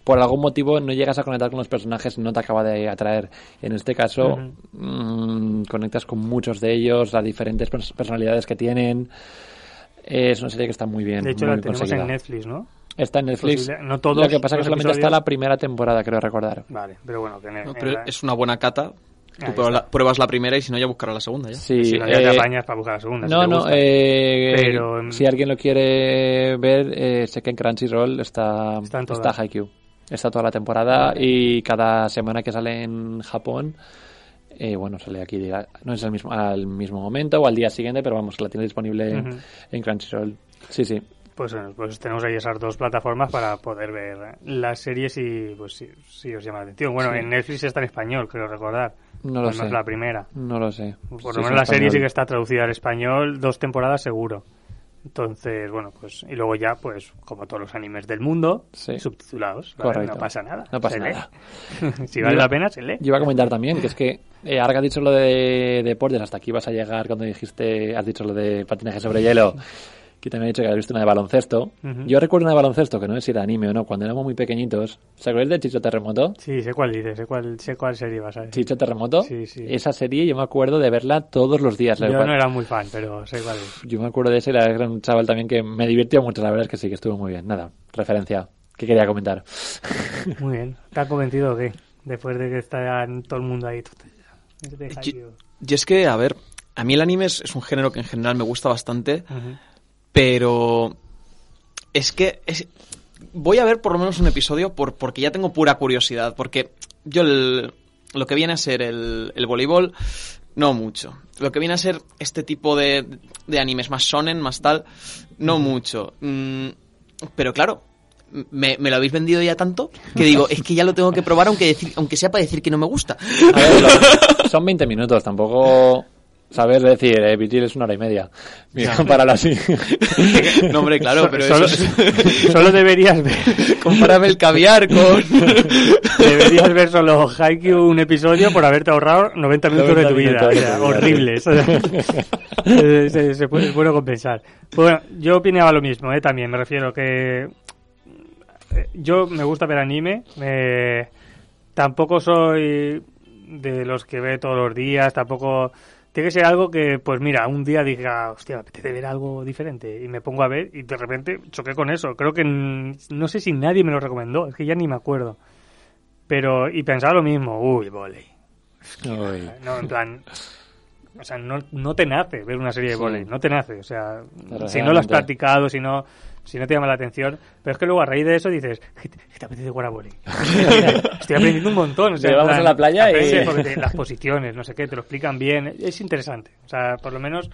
por algún motivo no llegas a conectar con los personajes, no te acaba de atraer. En este caso, mm, conectas con muchos de ellos, las diferentes pers- personalidades que tienen. Es una serie que está muy bien.
De hecho,
muy
la tenemos
conseguida.
en Netflix, ¿no?
Está en Netflix.
Posible- no todos
Lo que pasa es que solamente está
episodios.
la primera temporada, creo recordar.
Vale, pero bueno, que en,
No,
en
pero
la-
es una buena cata. Tú pruebas
está.
la, pruebas la primera y si no ya buscarás la segunda ya.
Sí,
si no, ya te
eh,
apañas para buscar la segunda. si
No,
te
no, eh,
Pero,
si alguien lo quiere ver, eh, sé que en Crunchyroll está,
Está
está. Haikyuu. Está toda la temporada y cada semana que sale en Japón, eh, bueno, sale aquí, no es el mismo, al mismo momento o al día siguiente, pero vamos, que la tiene disponible en Crunchyroll. Sí, sí.
Pues, bueno, pues tenemos ahí esas dos plataformas para poder ver las series y pues si, si os llama la atención. Bueno,
Sí.
en Netflix está en español, creo recordar.
No lo
Al menos
sé.
la primera.
No lo sé.
Por
Sí,
lo
es
menos
en
la serie sí que está traducida al español, dos temporadas seguro. Entonces, bueno, pues y luego ya, pues como todos los animes del mundo,
Sí.
subtitulados.
Correcto.
No pasa nada.
No pasa
se lee.
nada. *laughs*
si vale
Yo-
la pena, se lee.
Yo iba a comentar también que es que eh, ahora que has dicho lo de deportes, hasta aquí vas a llegar cuando dijiste, has dicho lo de patinaje sobre hielo, *laughs* que también he dicho que has visto una de baloncesto. Yo recuerdo una de baloncesto, que no sé si era anime o no, cuando éramos muy pequeñitos. ¿Se acordáis de Chicho Terremoto?
Sí, sé cuál dices, sé cuál, sé cuál serie vas a ver.
Chicho Terremoto.
Sí, sí.
Esa serie yo me acuerdo de verla todos los días.
Yo
cual-
no era muy fan, pero sé cuál es.
yo me acuerdo de ese, la verdad, era un chaval también que me divirtió mucho, la verdad es que sí, que estuvo muy bien. Nada, referencia que quería comentar. *laughs*
Muy bien. ¿Te convencido o qué? Después de que está todo el mundo ahí.
Yo-. Y es que, a ver, a mí el anime es, es un género que en general me gusta bastante. Pero es que es- voy a ver por lo menos un episodio por, porque ya tengo pura curiosidad, porque yo el- lo que viene a ser el, el voleibol, no mucho. Lo que viene a ser este tipo de, de animes más sonen, más tal, no mucho. Mm, pero claro, me, me lo habéis vendido ya tanto que digo, *laughs* es que ya lo tengo que probar aunque, decir, aunque sea para decir que no me gusta.
A ver, son 20 minutos, tampoco... Sabes decir, eh, Vigil es una hora y media. Mira, compáralo así.
No, hombre, claro, pero
solo,
eso es- *laughs*
solo deberías ver *laughs*
Compárame el caviar con... *laughs*
deberías ver solo Haikyuu un episodio por haberte ahorrado 90 minutos de
90
tu vida.
de
horribles. Eh, se, se puede- es bueno compensar. Bueno, yo opinaba lo mismo, eh, también. Me refiero que eh, yo me gusta ver anime. me- tampoco soy de los que ve todos los días. Tampoco tiene que ser algo que, pues mira, un día diga, hostia, me apetece ver algo diferente y me pongo a ver y de repente choqué con eso. Creo que no sé si nadie me lo recomendó, es que ya ni me acuerdo. Pero, y pensaba lo mismo, uy, volei.
Uy.
No, en plan, o sea, no, no te nace ver una serie de
Sí.
volei, no te nace. O sea, si no lo has practicado, si no, si no te llama la atención. Pero es que luego a raíz de eso dices, ¿qué te, qué te apetece jugar a? *laughs* Estoy aprendiendo un montón. O sea,
Vamos
plan,
a la playa y-
te- las posiciones, no sé qué, te lo explican bien. Es interesante. O sea, por lo menos.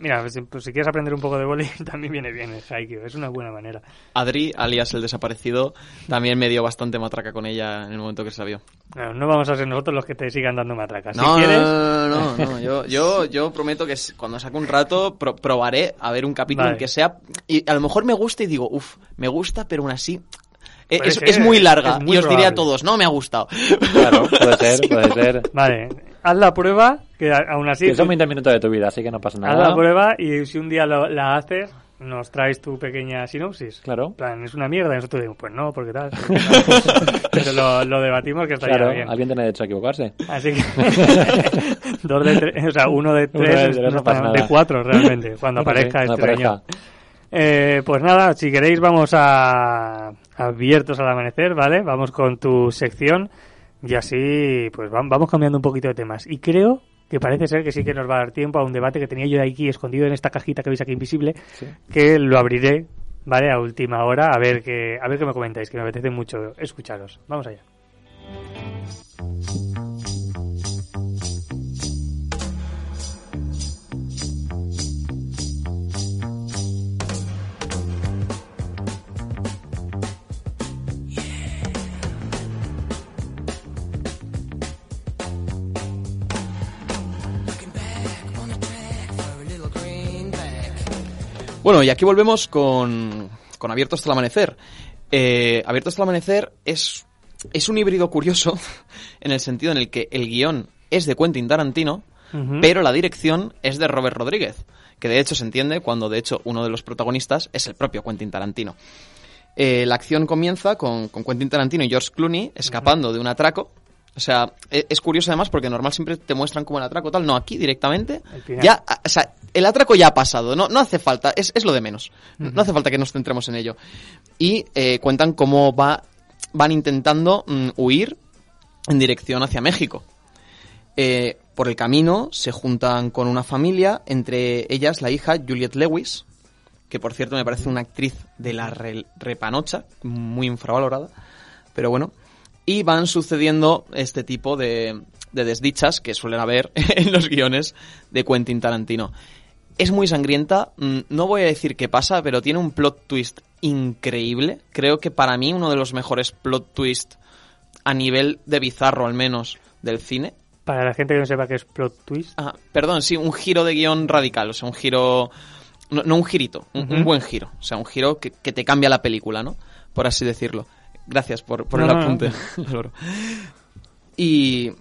Mira, pues, pues, si quieres aprender un poco de volei, *laughs* también viene bien el Haikyuu. Es una buena manera.
Adri, alias el desaparecido, también me dio bastante matraca con ella en el momento que se la vio.
No, no vamos a ser nosotros los que te sigan dando matracas. Si
no,
quieres,
no, no, no, no, Yo, *laughs* yo, yo prometo que cuando saque un rato pro- probaré a ver un capítulo
Vale.
en que sea y a lo mejor me gusta y digo, uff, me gusta, pero aún así es,
ser,
es muy larga
es muy
y os diré a
probable.
todos, no me ha gustado.
Claro, puede ser, *laughs* puede ser.
Vale, haz la prueba, que aún así...
Que son 20 minutos de tu vida, así que no pasa
Haz
nada.
la prueba y si un día lo- la haces, nos traes tu pequeña sinopsis.
Claro.
En plan, es una mierda. Y nosotros decimos, pues no, porque tal. *laughs* Pero lo, lo debatimos que estaría
Claro,
bien.
alguien tiene derecho a equivocarse.
Así que. *laughs* dos de tres, o sea, uno de
Uno de
tres,
tres, no
no,
pasa
de
nada.
cuatro realmente, cuando aparezca
sí,
este señor. Eh, pues nada, si queréis vamos a abiertos al amanecer, ¿vale? Vamos con tu sección y así pues vam- vamos cambiando un poquito de temas. Y creo que parece ser que sí que nos va a dar tiempo a un debate que tenía yo aquí escondido en esta cajita que veis aquí invisible,
Sí.
que lo abriré, ¿vale? A última hora, a ver qué, a ver qué me comentáis, que me apetece mucho escucharos. Vamos allá.
Bueno, y aquí volvemos con, con Abierto hasta el amanecer. Eh, Abierto hasta el amanecer es, es un híbrido curioso *laughs* en el sentido en el que el guion es de Quentin Tarantino, pero la dirección es de Robert Rodríguez, que de hecho se entiende cuando de hecho uno de los protagonistas es el propio Quentin Tarantino. Eh, la acción comienza con, con Quentin Tarantino y George Clooney escapando de un atraco. O sea, e- es curioso además porque normal siempre te muestran como el atraco tal. No, aquí directamente ya, o sea, el atraco ya ha pasado. No, no hace falta, es, es lo de menos. No hace falta que nos centremos en ello. Y eh, cuentan cómo va, van intentando mm, huir en dirección hacia México. Eh, por el camino se juntan con una familia, entre ellas la hija Juliette Lewis, que por cierto me parece una actriz de la re- repanocha, muy infravalorada, pero bueno. Y van sucediendo este tipo de, de desdichas que suelen haber *laughs* en los guiones de Quentin Tarantino. Es muy sangrienta, mm, no voy a decir qué pasa, pero tiene un plot twist increíble. Creo que para mí uno de los mejores plot twists a nivel de bizarro al menos del cine.
Para la gente que no sepa qué es plot twist.
Ah, perdón, sí, un giro de guion radical, o sea, un giro... No, no un girito, un, buen giro, o sea, un giro que, que te cambia la película, ¿no? Por así decirlo. Gracias por, por
No,
el
no, no.
apunte, *laughs* Álvaro. Y,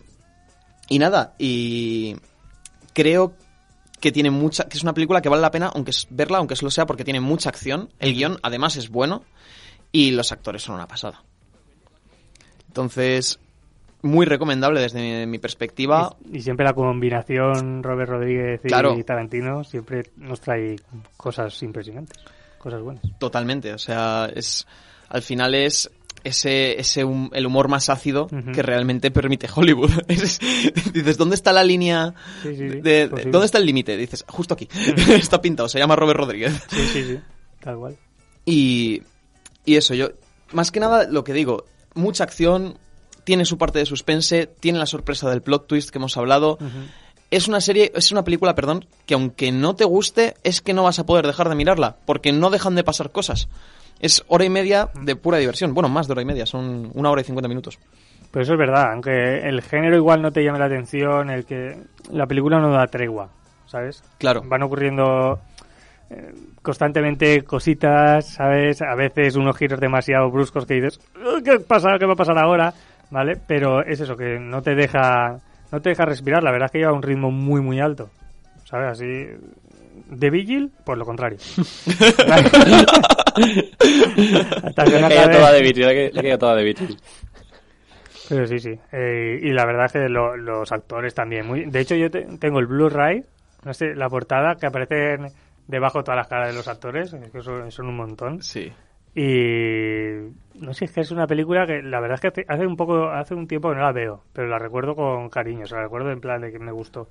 y nada, y creo que tiene mucha, que es una película que vale la pena aunque es- verla, aunque solo sea porque tiene mucha acción. El guion además es bueno y los actores son una pasada. Entonces, muy recomendable desde mi, mi perspectiva.
Y, y siempre la combinación Robert Rodríguez y
Claro.
Tarantino siempre nos trae cosas impresionantes, cosas buenas.
Totalmente, o sea, es al final es ese, ese hum- el humor más ácido que realmente permite Hollywood. *laughs* Es- dices, ¿dónde está la línea?
Sí, sí, sí,
de- de-
posible.
¿Dónde está el límite? Dices, justo aquí. *laughs* está pintado, se llama Robert Rodríguez.
Sí, sí, sí, tal cual.
Y, y eso, yo, más que nada lo que digo, mucha acción, tiene su parte de suspense, tiene la sorpresa del plot twist que hemos hablado. Es una serie, es una película, perdón, que aunque no te guste, es que no vas a poder dejar de mirarla, porque no dejan de pasar cosas. Es hora y media de pura diversión. Bueno, más de hora y media, son una hora y cincuenta minutos.
Pero eso es verdad, aunque el género igual no te llame la atención, el que la película no da tregua, ¿sabes?
Claro.
Van ocurriendo eh, constantemente cositas, ¿sabes? A veces unos giros demasiado bruscos que dices, "Oh, ¿qué pasa? ¿Qué va a pasar ahora? ¿Vale? Pero es eso, que no te deja no te deja respirar, la verdad es que lleva un ritmo muy, muy alto, ¿sabes? Así... De Vigil, pues lo contrario. *laughs* Hasta que
toda de toda de Beatles.
Pero sí, sí. Eh, y la verdad es que lo- los actores también. Muy... De hecho, yo te- tengo el Blu-ray, no sé, la portada, que aparecen debajo todas las caras de los actores, es que son, son un montón.
Sí.
Y no sé, es que es una película que la verdad es que hace- hace un poco, hace un tiempo que no la veo, pero la recuerdo con cariño, o sea, la recuerdo en plan de que me gustó.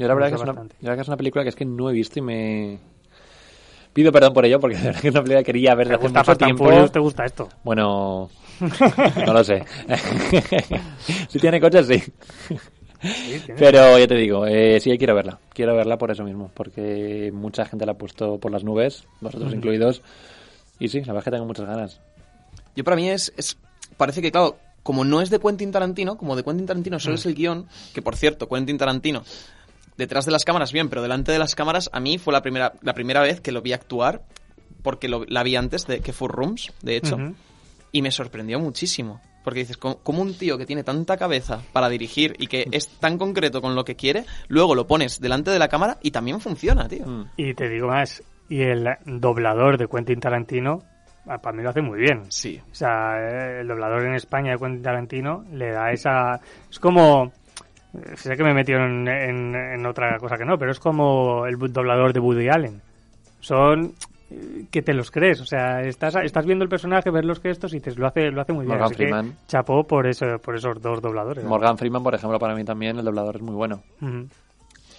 Yo la verdad que es una,
bastante.
yo la verdad que es una película que es que no he visto y me... Pido perdón por ello, porque de verdad que es una película que quería ver
¿Te
desde hace
gusta
mucho tiempo.
¿Te gusta esto?
Bueno, *laughs* no lo sé. *laughs* si tiene coches, sí. Pero ya te digo, eh, sí quiero verla. Quiero verla por eso mismo, porque mucha gente la ha puesto por las nubes, vosotros incluidos. Y sí, la verdad es que tengo muchas ganas.
Yo para mí es, es- Parece que, claro, como no es de Quentin Tarantino, como de Quentin Tarantino solo es el guion, que por cierto, Quentin Tarantino, detrás de las cámaras bien, pero delante de las cámaras, a mí fue la primera, la primera vez que lo vi actuar, porque lo- la vi antes de que fue Rooms, de hecho, y me sorprendió muchísimo. Porque dices, ¿cómo cómo un tío que tiene tanta cabeza para dirigir y que es tan concreto con lo que quiere, luego lo pones delante de la cámara y también funciona, tío?
Mm.
Y te digo más, y el doblador de Quentin Tarantino, ah, para mí lo hace muy bien.
Sí.
O sea, eh, el doblador en España de Quentin Tarantino le da esa... Es como... Sé que me he metido en, en- en otra cosa que no, pero es como el doblador de Woody Allen. Son eh, que te los crees, o sea, estás, estás viendo el personaje, ves los gestos y dices, lo hace, lo hace muy bien.
Morgan
Así que
Freeman.
chapó por, eso, por esos dos dobladores.
Morgan Freeman, por ejemplo, para mí también el doblador es muy bueno.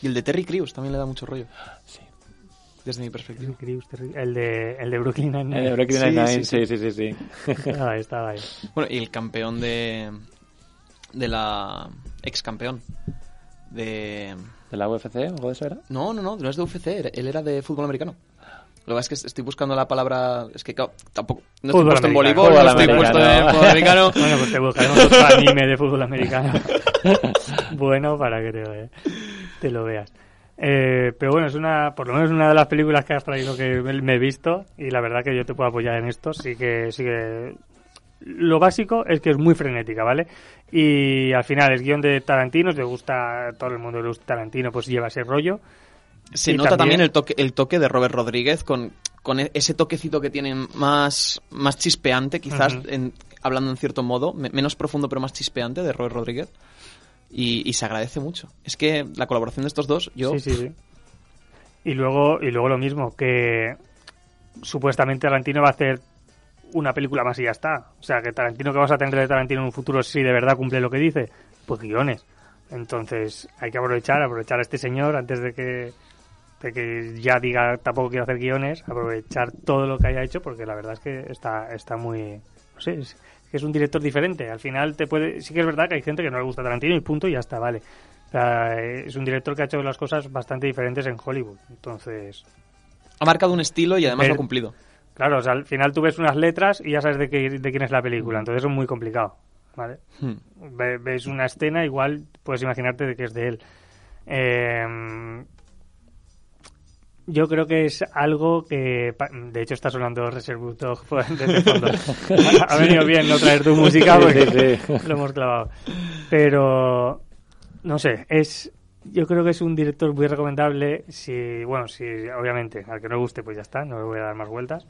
Y el de Terry Crews también le da mucho rollo,
Sí.
desde mi perspectiva.
El de, el de Brooklyn
El de
Nine-Nine.
Brooklyn
Sí,
Nine-Nine,
sí,
sí, sí, sí, sí.
Estaba *laughs* ahí, estaba ahí.
Bueno, y el campeón de. De la. ex campeón. De.
¿De la UFC o algo de eso era?
No, no, no, no es de UFC, él era de fútbol americano. Lo que pasa es que estoy buscando la palabra. Es que claro, tampoco. No estoy
Fútbol
puesto en voleibol, no estoy puesto en fútbol americano. *laughs*
Bueno, pues te buscaremos otro anime de fútbol americano. *laughs* bueno, para que te, te lo veas. Eh, pero bueno, es una, por lo menos una de las películas que has traído que me he visto y la verdad que yo te puedo apoyar en esto. Sí que, sí que lo básico es que es muy frenética, ¿vale? Y al final es guion de Tarantino, te gusta a todo el mundo le gusta Tarantino, pues lleva ese rollo.
Se nota también, el, toque, el toque de Robert Rodríguez con, con e, ese toquecito que tiene más, más chispeante, quizás, en, hablando en cierto modo, menos profundo pero más chispeante de Robert Rodríguez. Y, se agradece mucho. Es que la colaboración de estos dos, yo...
Sí, sí, sí. Y luego, y luego lo mismo, que supuestamente Tarantino va a hacer una película más y ya está. O sea, que Tarantino que vas a tener de Tarantino en un futuro si de verdad cumple lo que dice, pues guiones. Entonces hay que aprovechar, aprovechar a este señor antes de que, de que ya diga tampoco quiero hacer guiones, aprovechar todo lo que haya hecho porque la verdad es que está, está muy... No sé, es, que es un director diferente. Al final te puede... Sí que es verdad que hay gente que no le gusta Tarantino y punto y ya está, vale. O sea, es un director que ha hecho las cosas bastante diferentes en Hollywood. Entonces...
Ha marcado un estilo y además lo ha cumplido.
Claro, o sea, al final tú ves unas letras y ya sabes de, qué, de quién es la película. Entonces es muy complicado. ¿vale? Hmm. ves una escena, igual puedes imaginarte de que es de él. Eh, yo creo que es algo que, de hecho, está sonando Reservoir Dog desde fondo. ha venido bien no traer tu *laughs* música porque *laughs* lo hemos clavado. Pero, no sé, es, yo creo que es un director muy recomendable. Si, bueno, si, obviamente, al que no guste, pues ya está, no le voy a dar más vueltas.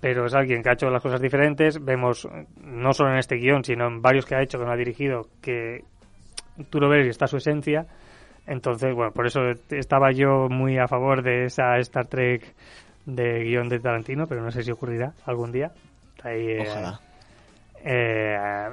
Pero es alguien que ha hecho las cosas diferentes. Vemos, no solo en este guion, sino en varios que ha hecho, que no ha dirigido, que tú lo ves y está su esencia entonces, bueno, por eso estaba yo muy a favor de esa Star Trek de guion de Tarantino, pero no sé si ocurrirá algún día. Ahí,
eh, Ojalá.
Eh,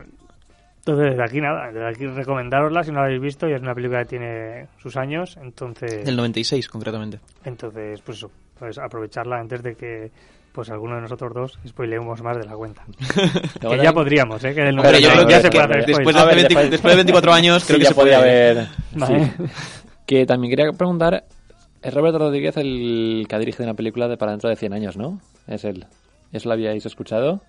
entonces, desde aquí nada, desde aquí recomendarosla si no la habéis visto, y es una película que tiene sus años, entonces...
Del 96, concretamente.
Entonces, pues eso, pues aprovecharla antes de que pues alguno de nosotros dos spoileemos más de la cuenta. *laughs* que ya podríamos, ¿eh? Que del
Pero yo creo que se puede después, de después, de 24 años creo que se puede
haber... Que también quería preguntar, es Roberto Rodríguez el que ha dirigido una película de para dentro de 100 años, ¿no? Es él. ¿Eso lo habíais escuchado?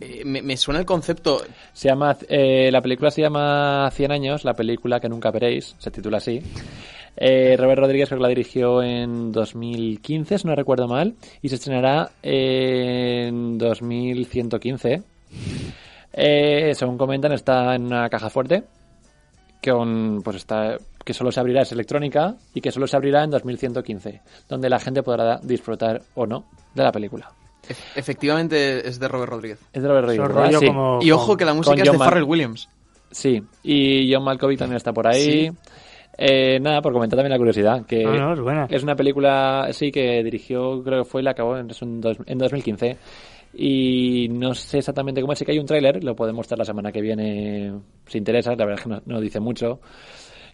Eh, me, suena el concepto.
Se llama, eh, la película se llama 100 años, la película que nunca veréis, se titula así. Eh, Robert Rodríguez creo que la dirigió en 2015, si no recuerdo mal, y se estrenará en 2115. Eh, según comentan, está en una caja fuerte, pues está, que solo se abrirá, es electrónica, y que solo se abrirá en 2115, donde la gente podrá disfrutar o no de la película.
Efectivamente es de Robert Rodríguez.
Es de Robert Rodríguez.
y ojo que la música es de Farrell Williams.
Sí, y John Malkovich también está por ahí. Eh, nada, por comentar también la curiosidad, que es, una película, sí, que dirigió, creo que fue y la acabó en, en 2015. Y no sé exactamente cómo es, sí que hay un tráiler, lo podemos mostrar la semana que viene si interesa, la verdad es que no dice mucho.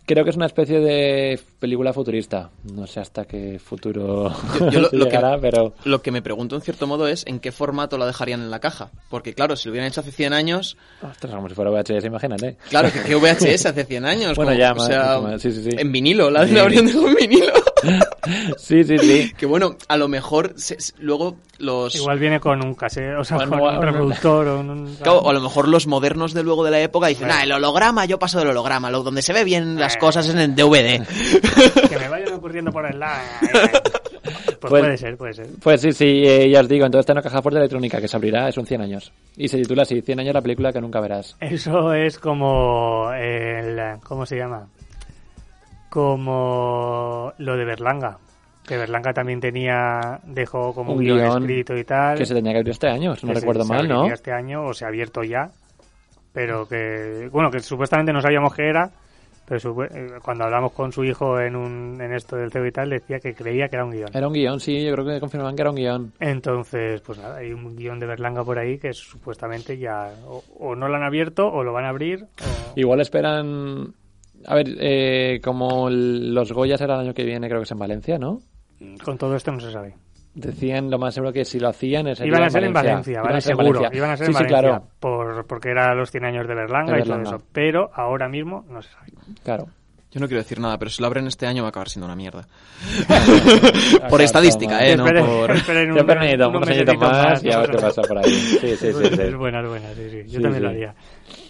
Creo que es una especie de película futurista. No sé hasta qué futuro *laughs* lo, llegará,
que,
pero...
Lo que me pregunto en cierto modo es en qué formato la dejarían en la caja. Porque claro, si lo hubieran hecho hace 100 años...
Ostras, como si fuera VHS, imagínate.
Claro, que, que VHS *laughs* hace 100 años.
bueno, ya, o sea, sí, sí, sí.
En vinilo, la, la habrían dejado en vinilo. *laughs*
sí, sí, sí.
Que bueno, a lo mejor luego los...
Igual viene con un cassette, o sea, con un reproductor o un...
o a lo mejor los modernos de luego de la época dicen, ah, el holograma, yo paso del holograma, lo, donde se ve bien las cosas es en el DVD. *laughs*
que me vayan ocurriendo por el lado. Pues, pues, puede ser, puede ser.
Pues sí, sí, eh, ya os digo, entonces está en una caja fuerte electrónica que se abrirá, es un 100 años. Y se titula así, 100 años la película que nunca verás.
Eso es como el... ¿Cómo se llama? Como lo de Berlanga. Que Berlanga también tenía, dejó como un, guion, escrito y tal.
Que se tenía que abrir este año, si no recuerdo mal, ¿no?
este año o se ha abierto ya. Pero que, bueno, que supuestamente no sabíamos qué era. Pero eh, cuando hablamos con su hijo en, un, en esto del CEO y tal, decía que creía que era un guion.
Era un guion, sí, yo creo que confirmaban que era un guion.
Entonces, pues nada, hay un guion de Berlanga por ahí que supuestamente ya o, no lo han abierto o lo van a abrir.
Igual esperan a ver, eh, como los Goya será el año que viene, creo que es en Valencia, ¿no?
Con todo esto no se sabe.
Decían lo más seguro que si lo hacían es
Iban a ser en Valencia, ¿vale? Seguro. Iban a ser en Valencia. claro. Por, porque era los 100 años de Berlanga, y todo eso. Pero ahora mismo no se sabe.
Claro.
Yo no quiero decir nada, pero si lo abren este año va a acabar siendo una mierda. *laughs* por estadística, ¿eh? No por...
Esperen un, unos añitos más, y a ver qué pasa por ahí. Sí, sí, sí.
Es buena, es buena, sí, sí. Yo también lo haría.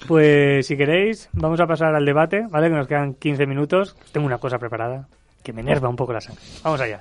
Pues si queréis, vamos a pasar al debate, ¿vale? Que nos quedan 15 minutos. Tengo una cosa preparada. que me enerva un poco la sangre. Vamos allá.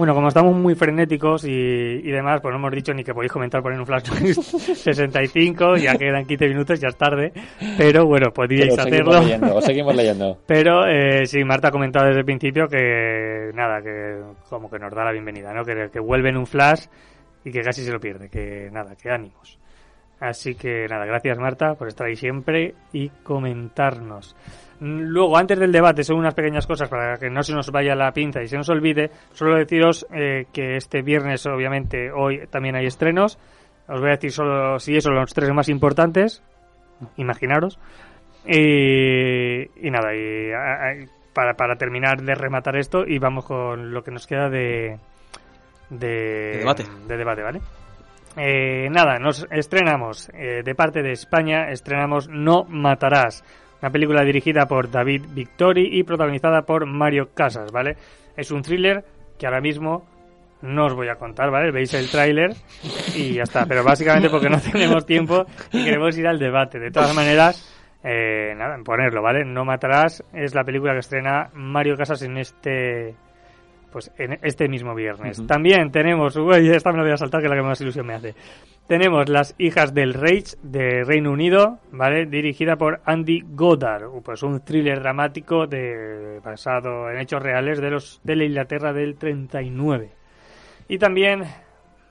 Bueno, como estamos muy frenéticos y, y, demás, pues no hemos dicho ni que podéis comentar por en un flash 65, *laughs* ya quedan 15 minutos, ya es tarde, pero bueno, podríais
hacerlo.
Seguimos
leyendo, seguimos *laughs* leyendo.
Pero eh, sí, Marta ha comentado desde el principio que nada, que como que nos da la bienvenida, ¿no? Que, que vuelve en un flash y que casi se lo pierde, que nada, que ánimos. Así que nada, gracias Marta por estar ahí siempre y comentarnos. Luego, antes del debate, son unas pequeñas cosas para que no se nos vaya la pinza y se nos olvide. Solo deciros eh, que este viernes, obviamente, hoy también hay estrenos. Os voy a decir solo, si eso, los tres más importantes. Imaginaros. Y, y nada, y, para, para terminar de rematar esto, y vamos con lo que nos queda de, de,
de debate.
De debate, ¿vale? Eh, nada, nos estrenamos eh, de parte de España, estrenamos No Matarás, una película dirigida por David Victori y protagonizada por Mario Casas, ¿vale? Es un thriller que ahora mismo no os voy a contar, ¿vale? Veis el tráiler y ya está, pero básicamente porque no *laughs* tenemos tiempo y queremos ir al debate. De todas maneras, eh, nada, ponerlo, ¿vale? No Matarás es la película que estrena Mario Casas en este pues en este mismo viernes. Uh -huh. También tenemos, uy, esta me la voy a saltar que es la que más ilusión me hace. Tenemos Las hijas del Rage de Reino Unido, ¿vale? Dirigida por Andy Goddard, pues un thriller dramático de basado en hechos reales de los de la Inglaterra del 39. Y también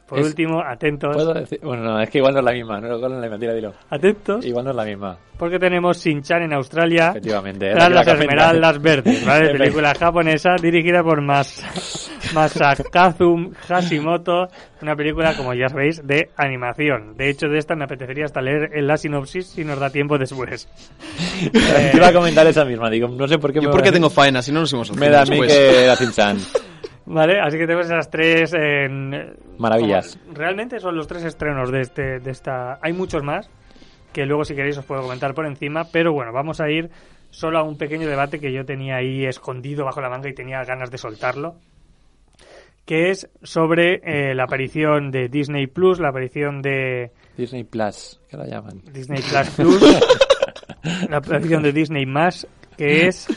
por es, último, atentos.
¿Puedo decir? Bueno, no, es que igual no es la misma, no es la misma, tira, dilo.
Atentos.
Igual no es la misma.
Porque tenemos Shin-Chan en Australia.
Efectivamente.
Tras las Esmeraldas Verdes, ¿vale? *laughs* Película japonesa dirigida por Mas Masakazu Hashimoto. Una película, como ya sabéis, de animación. De hecho, de esta me apetecería hasta leer en la sinopsis si nos da tiempo después. *laughs*
eh, iba a comentar esa misma, digo, no sé por qué.
Yo porque tengo faena, si no nos hemos
Me da a mí que la Shin-Chan. *laughs*
Vale, así que tenemos esas tres en...
maravillas.
Como, realmente son los tres estrenos de este de esta. Hay muchos más que luego si queréis os puedo comentar por encima, pero bueno, vamos a ir solo a un pequeño debate que yo tenía ahí escondido bajo la manga y tenía ganas de soltarlo, que es sobre eh, la aparición de Disney Plus, la aparición de
Disney Plus, que la llaman.
Disney Plus Plus, *laughs* la aparición de Disney más, que es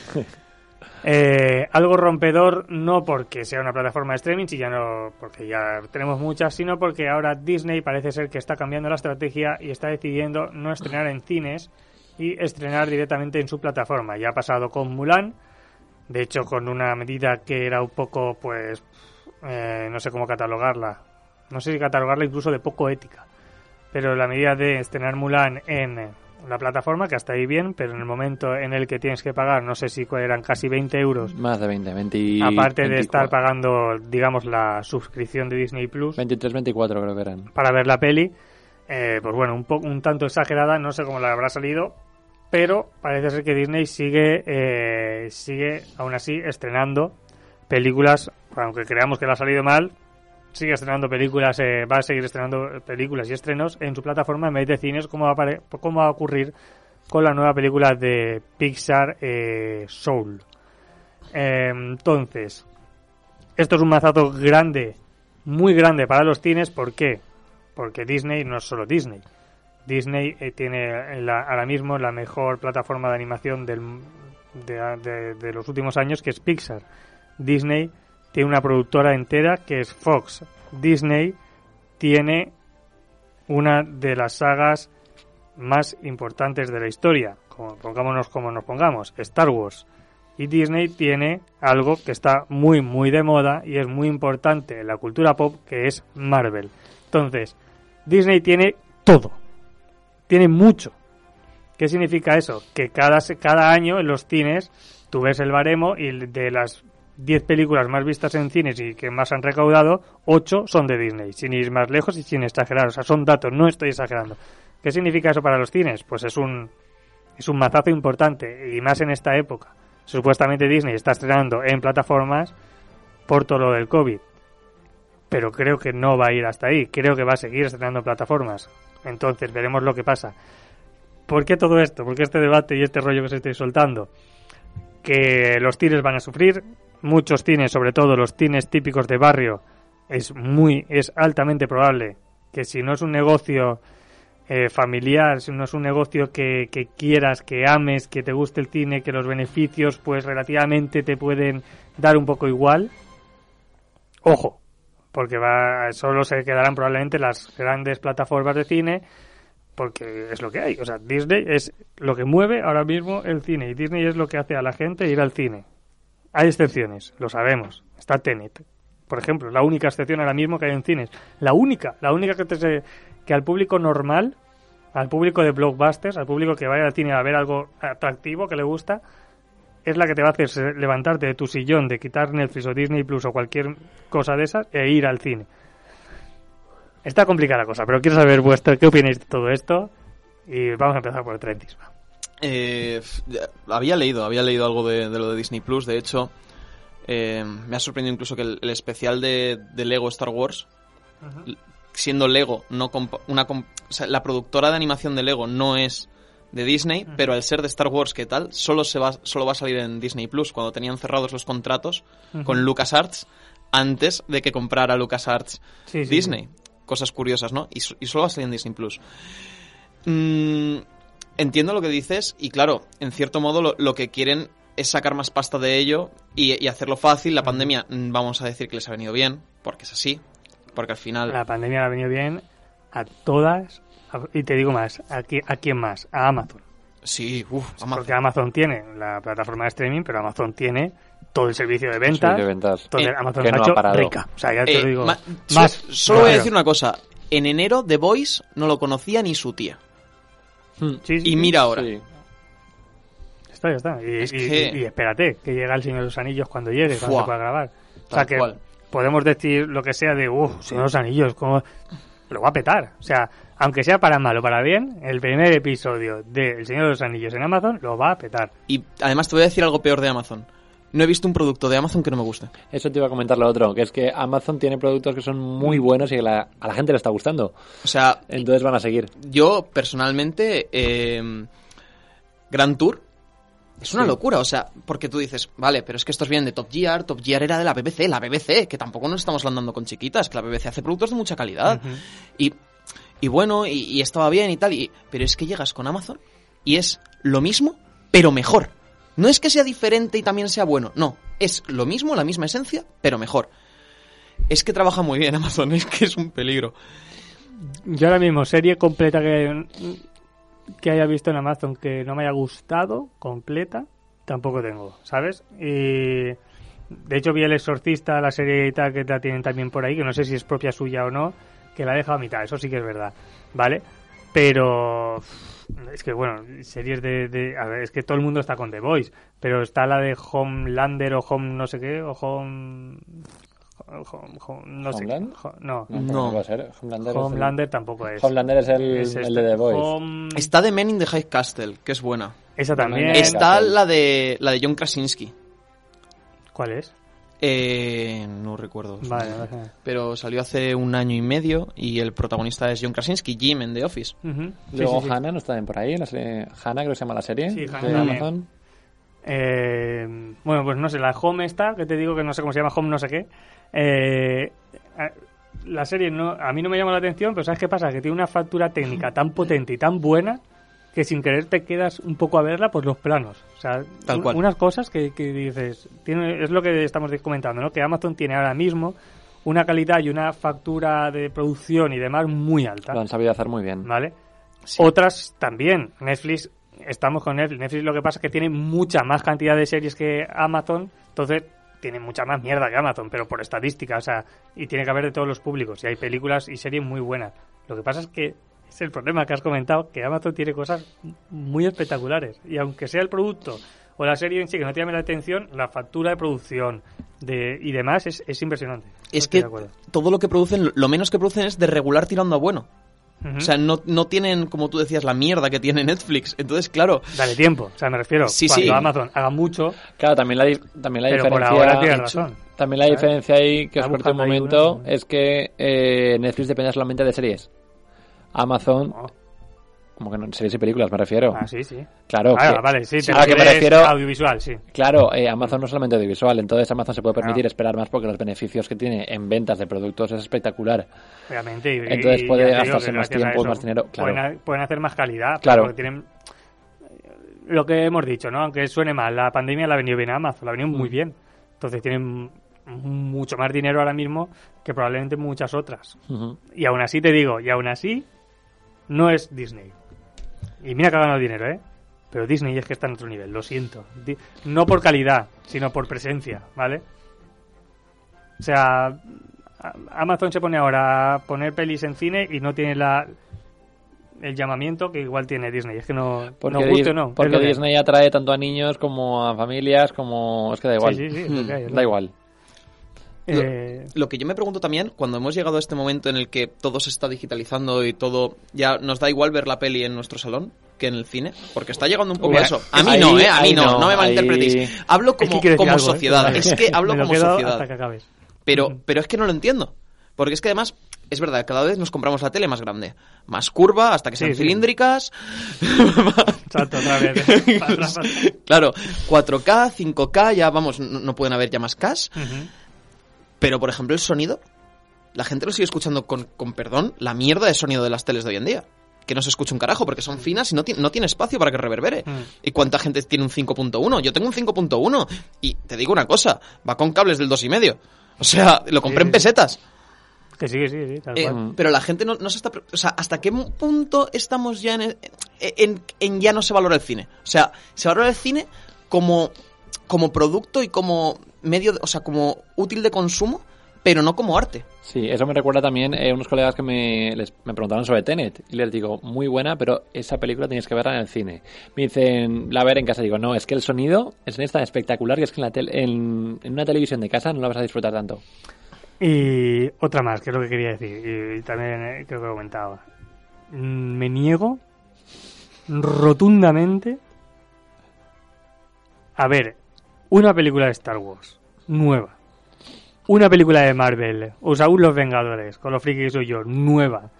eh, algo rompedor no porque sea una plataforma de streaming, si ya no, porque ya tenemos muchas, sino porque ahora Disney parece ser que está cambiando la estrategia y está decidiendo no estrenar en cines y estrenar directamente en su plataforma. Ya ha pasado con Mulan, de hecho con una medida que era un poco, pues, eh, no sé cómo catalogarla, no sé si catalogarla incluso de poco ética, pero la medida de estrenar Mulan en la plataforma, que hasta ahí bien, pero en el momento en el que tienes que pagar, no sé si eran casi 20 euros.
Más de 20, 20
Aparte
24.
de estar pagando, digamos, la suscripción de Disney Plus.
23, 24 creo que eran.
Para ver la peli. Eh, pues bueno, un, un tanto exagerada, no sé cómo le habrá salido, pero parece ser que Disney sigue, eh, sigue aún así estrenando películas, aunque creamos que le ha salido mal, sigue estrenando películas, eh, va a seguir estrenando películas y estrenos en su plataforma en vez de cines, como va a, como va a ocurrir con la nueva película de Pixar eh, Soul. Eh, entonces, esto es un mazazo grande, muy grande para los cines, ¿por qué? Porque Disney no es solo Disney. Disney eh, tiene la, ahora mismo la mejor plataforma de animación del, de, de, de los últimos años, que es Pixar. Disney tiene una productora entera que es Fox. Disney tiene una de las sagas más importantes de la historia, como pongámonos como nos pongamos, Star Wars. Y Disney tiene algo que está muy muy de moda y es muy importante en la cultura pop, que es Marvel. Entonces, Disney tiene todo. Tiene mucho. ¿Qué significa eso? Que cada, cada año en los cines tú ves el baremo y de las 10 películas más vistas en cines y que más han recaudado, 8 son de Disney, sin ir más lejos y sin exagerar. O sea, son datos, no estoy exagerando. ¿Qué significa eso para los cines? Pues es un, es un mazazo importante, y más en esta época. Supuestamente Disney está estrenando en plataformas por todo lo del COVID. Pero creo que no va a ir hasta ahí. Creo que va a seguir estrenando en plataformas. Entonces veremos lo que pasa. ¿Por qué todo esto? ¿Por qué este debate y este rollo que se estoy soltando? Que los cines van a sufrir. Muchos cines, sobre todo los cines típicos de barrio, es muy, es altamente probable que si no es un negocio eh, familiar, si no es un negocio que, que, quieras, que ames, que te guste el cine, que los beneficios pues relativamente te pueden dar un poco igual, ojo, porque va, solo se quedarán probablemente las grandes plataformas de cine, porque es lo que hay. O sea, Disney es lo que mueve ahora mismo el cine y Disney es lo que hace a la gente ir al cine. Hay excepciones, lo sabemos. Está Tenet, por ejemplo, la única excepción ahora mismo que hay en cines. La única, la única que, te, que al público normal, al público de blockbusters, al público que vaya al cine a ver algo atractivo que le gusta, es la que te va a hacer levantarte de tu sillón, de quitar Netflix o Disney Plus o cualquier cosa de esas e ir al cine. Está complicada la cosa, pero quiero saber vuestro, qué opináis de todo esto y vamos a empezar por el Trentis.
Eh, había leído, había leído algo de, de, lo de Disney Plus, de hecho, eh, me ha sorprendido incluso que el, el especial de, de, Lego Star Wars, uh -huh. siendo Lego, no una, o sea, la productora de animación de Lego no es de Disney, uh -huh. pero al ser de Star Wars, ¿qué tal? Solo, se va, solo va a salir en Disney Plus, cuando tenían cerrados los contratos uh -huh. con LucasArts antes de que comprara LucasArts sí, sí, Disney. Sí. Cosas curiosas, ¿no? Y, y, solo va a salir en Disney Plus. Mm, entiendo lo que dices, y claro, en cierto modo lo, lo que quieren es sacar más pasta de ello y, y, hacerlo fácil. La pandemia, mm, vamos a decir que les ha venido bien, porque es así. Porque al final.
La pandemia le ha venido bien a todas. Y te digo más, ¿a, qui a quién más? A Amazon.
Sí, uff,
Amazon. Porque Amazon tiene la plataforma de streaming, pero Amazon tiene todo el servicio de ventas.
de ventas.
Todo eh, Amazon se no ha hecho parado. rica. O sea, ya te
eh,
lo digo.
Ma más. Solo, solo voy a decir una cosa. En enero, The Voice no lo conocía ni su tía.
Hmm. Sí,
y mira ahora.
Sí. Está, ya está. Y,
es
y,
que...
y, y, espérate, que llega el Señor de los Anillos cuando llegue, cuando se pueda grabar. O sea que
cual.
podemos decir lo que sea de, uff, Señor de los Anillos, como lo va a petar. O sea, aunque sea para mal o para bien, el primer episodio de El Señor de los Anillos en Amazon lo va a petar.
Y además te voy a decir algo peor de Amazon. No he visto un producto de Amazon que no me guste.
Eso te iba a comentar lo otro, que es que Amazon tiene productos que son muy buenos y que la, a la gente le está gustando.
O sea,
entonces van a seguir.
Yo personalmente, eh, Grand Tour es una sí. locura, o sea, porque tú dices, vale, pero es que estos vienen de Top Gear, Top Gear era de la BBC, la BBC, que tampoco nos estamos andando con chiquitas, que la BBC hace productos de mucha calidad. Uh -huh. Y y bueno, y, y, estaba bien y tal, y, pero es que llegas con Amazon y es lo mismo, pero mejor. No es que sea diferente y también sea bueno, no, es lo mismo, la misma esencia, pero mejor. Es que trabaja muy bien Amazon, *laughs* es que es un peligro.
Yo ahora mismo, serie completa que, que haya visto en Amazon que no me haya gustado, completa, tampoco tengo, ¿sabes? Y de hecho vi El Exorcista, la serie y tal, que la tienen también por ahí, que no sé si es propia suya o no, que la ha dejado a mitad, eso sí que es verdad, ¿vale? Pero es que bueno, series de, de, a ver, es que todo el mundo está con The Voice, pero está la de Homelander o Home no sé qué, o Home Home, home, no
¿Homeland?
sé. no.
No, no. Va ser.
Homelander, Homelander es el... tampoco es.
Homelander es el, es este. el de The Voice.
Home... Está The Men in the High Castle, que es buena.
Esa también.
Está la de la de John Krasinski.
¿Cuál es?
Eh, no recuerdo.
Vale, vale.
Pero salió hace un año y medio y el protagonista es John Krasinski, Jim en The Office.
Uh -huh. Luego sí, sí, Hannah no está bien por ahí, la serie Hannah creo que se llama la serie
sí,
de Amazon.
Eh, bueno, pues no sé, la Home está, que te digo que no sé cómo se llama Home no sé qué. Eh, la serie no, a mí no me llama la atención, pero ¿sabes qué pasa? Que tiene una factura técnica tan potente y tan buena que sin querer te quedas un poco a verla por los planos. O sea,
Tal cual.
unas cosas que, que dices, tiene, es lo que estamos comentando, ¿no? Que Amazon tiene ahora mismo una calidad y una factura de producción y demás muy alta.
Lo han sabido hacer muy bien.
¿Vale? Sí. Otras también. Netflix, estamos con Netflix. Netflix lo que pasa es que tiene mucha más cantidad de series que Amazon, entonces tiene mucha más mierda que Amazon, pero por estadística, o sea, y tiene que haber de todos los públicos. Y hay películas y series muy buenas. Lo que pasa es que es el problema que has comentado, que Amazon tiene cosas muy espectaculares. Y aunque sea el producto o la serie en sí que no te llame la atención, la factura de producción de, y demás es, es impresionante.
Es que todo lo que producen, lo menos que producen es de regular tirando a bueno. O sea, no, no tienen, como tú decías, la mierda que tiene Netflix. Entonces, claro.
Dale tiempo. O sea, me refiero.
Sí,
cuando
sí.
Amazon haga mucho,
Claro, también la, también la
pero por
diferencia...
ahora tienes razón.
También la
¿Sabes?
diferencia ahí que os corto un momento
una-
es que eh, Netflix depende solamente de series. Amazon,
Oh,
como que no, series y películas me refiero.
ah, sí, sí.
Claro,
Ah,
que-
vale, sí. te
a que me refiero,
Audiovisual, sí.
claro, eh, Amazon no es solamente audiovisual, entonces Amazon se puede permitir esperar más porque los beneficios que tiene en ventas de productos es espectacular.
Obviamente. y-
Entonces
y
puede
digo
gastarse más tiempo,
eso
más dinero, claro.
Pueden, ha- pueden hacer más calidad.
Claro.
Porque tienen lo que hemos dicho, ¿no? Aunque suene mal, la pandemia la ha venido bien a Amazon, la ha venido muy
Mm.
bien. Entonces tienen mucho más dinero ahora mismo que probablemente muchas otras. Y aún así te digo, y aún así no es Disney. Y mira que ha ganado dinero, ¿eh? Pero Disney es que está en otro nivel, lo siento. Di- No por calidad, sino por presencia, ¿vale? O sea, Amazon se pone ahora a poner pelis en cine y no tiene la el llamamiento que igual tiene Disney. Es que no,
Porque,
no guste o no.
porque. Disney atrae tanto a niños como a familias, como... Es que da igual.
Sí, sí, sí, es que hay, *laughs*
Da igual.
Eh,
Lo que yo me pregunto también, cuando hemos llegado a este momento en el que todo se está digitalizando y todo, ya nos da igual ver la peli en nuestro salón que en el cine, porque está llegando un poco
Mira,
a eso. A mí
ahí-
no, ¿eh? A mí no,
no,
no, me malinterpretéis. Hablo
es que
como, como
algo, ¿eh?
sociedad, es que hablo como sociedad.
Hasta que acabes.
Pero, pero es que no lo entiendo. Porque es que además, es verdad, cada vez nos compramos la tele más grande. Más curva, hasta que sean
Sí, sí.
cilíndricas.
Salto otra vez. *laughs*
claro, 4K, 5K, ya vamos, no, no pueden haber ya más Ks. Pero, por ejemplo, el sonido, la gente lo sigue escuchando con, con perdón, la mierda de sonido de las teles de hoy en día. Que no se escucha un carajo porque son finas y no, no tiene espacio para que reverbere.
Mm.
¿Y cuánta gente tiene un 5.1? Yo tengo un 5.1 y te digo una cosa, va con cables del 2,5. O sea, lo compré
Sí,
en pesetas.
Que sí, que sí, sí, tal
Eh,
cual.
pero la gente no, no se está... O sea, ¿hasta qué punto estamos ya en, el- en, en ya no se valora el cine? O sea, se valora el cine como, como producto y como medio, de- o sea, como útil de consumo, pero no como arte.
Sí, eso me recuerda también eh, unos colegas que me, les, me preguntaron sobre Tenet y les digo, muy buena, pero esa película tienes que verla en el cine. Me dicen, la ver en casa. Digo, no, es que el sonido es tan espectacular que es que en, la tel- en, en una televisión de casa no la vas a disfrutar tanto.
Y otra más, que es lo que quería decir, y, y también eh, creo que he comentado. Mm, Me niego rotundamente a ver una película de Star Wars nueva, una película de Marvel, o sea, aún Los Vengadores, con los frikis que soy yo, nueva,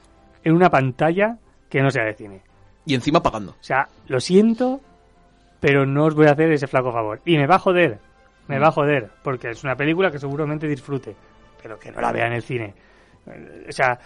en una pantalla que no sea de cine.
Y encima pagando.
O sea, lo siento, pero no os voy a hacer ese flaco favor. Y me va a joder, me va a joder, porque es una película que seguramente disfrute, pero que no la vea en el cine. Eh, O sea,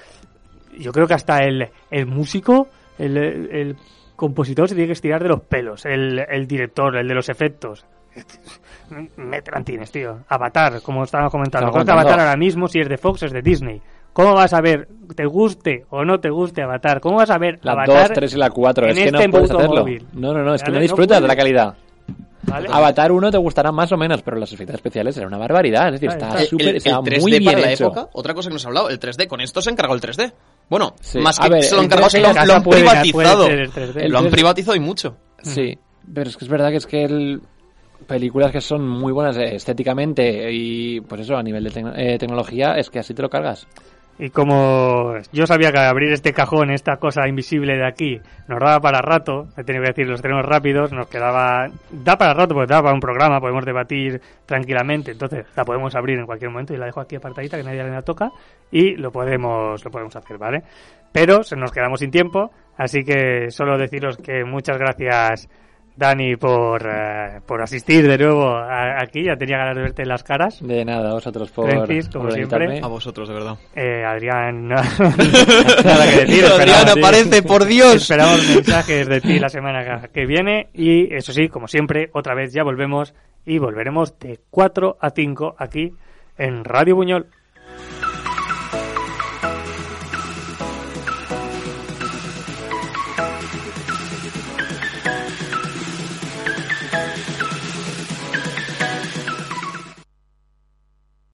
yo creo que hasta el, el músico, el, el compositor se tiene que estirar de los pelos, el, el director, el de los efectos. *laughs* Mete mantines, tío. Avatar, como estábamos comentando.
Estaba
Creo que
comentando.
Avatar ahora mismo, si es de Fox, es de Disney. ¿Cómo vas a ver, te guste o no te guste Avatar? ¿Cómo vas a ver
La
Avatar
2, 3 y la 4, es que no
este
puedes hacerlo.
móvil?
No, no, no, es que
¿Vale?
no
No
disfrutas de la calidad.
¿vale?
Avatar 1 te gustará más o menos, pero los efectos especiales eran una barbaridad. Es decir, está súper,
el
está
3D
muy bien
para la
hecho.
época, otra cosa que nos ha hablado, el 3D. Con esto se encargó el 3D. Bueno,
Sí.
más que
ver,
se lo encargó,
3D
lo, han
puede-
privatizado.
puede ser el 3D.
Lo han
El 3D.
privatizado y mucho.
Sí, pero es que es verdad que es que el, películas que son muy buenas eh, estéticamente y pues eso a nivel de tecno- eh, tecnología es que así te lo cargas.
Y como yo sabía que abrir este cajón, esta cosa invisible de aquí, nos daba para rato, he tenido que decir, los tenemos rápidos, nos quedaba... Da para rato porque da para un programa, podemos debatir tranquilamente, entonces la podemos abrir en cualquier momento y la dejo aquí apartadita que nadie la toca y lo podemos, lo podemos hacer, ¿vale? Pero se nos quedamos sin tiempo, así que solo deciros que muchas gracias Dani por, eh, por asistir de nuevo a- aquí, ya tenía ganas de verte en las caras.
De nada, vosotros por,
Trencis, como
por
siempre.
A vosotros, de verdad.
Eh, Adrián, *laughs* nada que decir.
Adrián, aparece, por Dios.
Esperamos mensajes de ti la semana que viene y eso sí, como siempre, otra vez ya volvemos y volveremos de 4 a 5 aquí en Radio Buñol.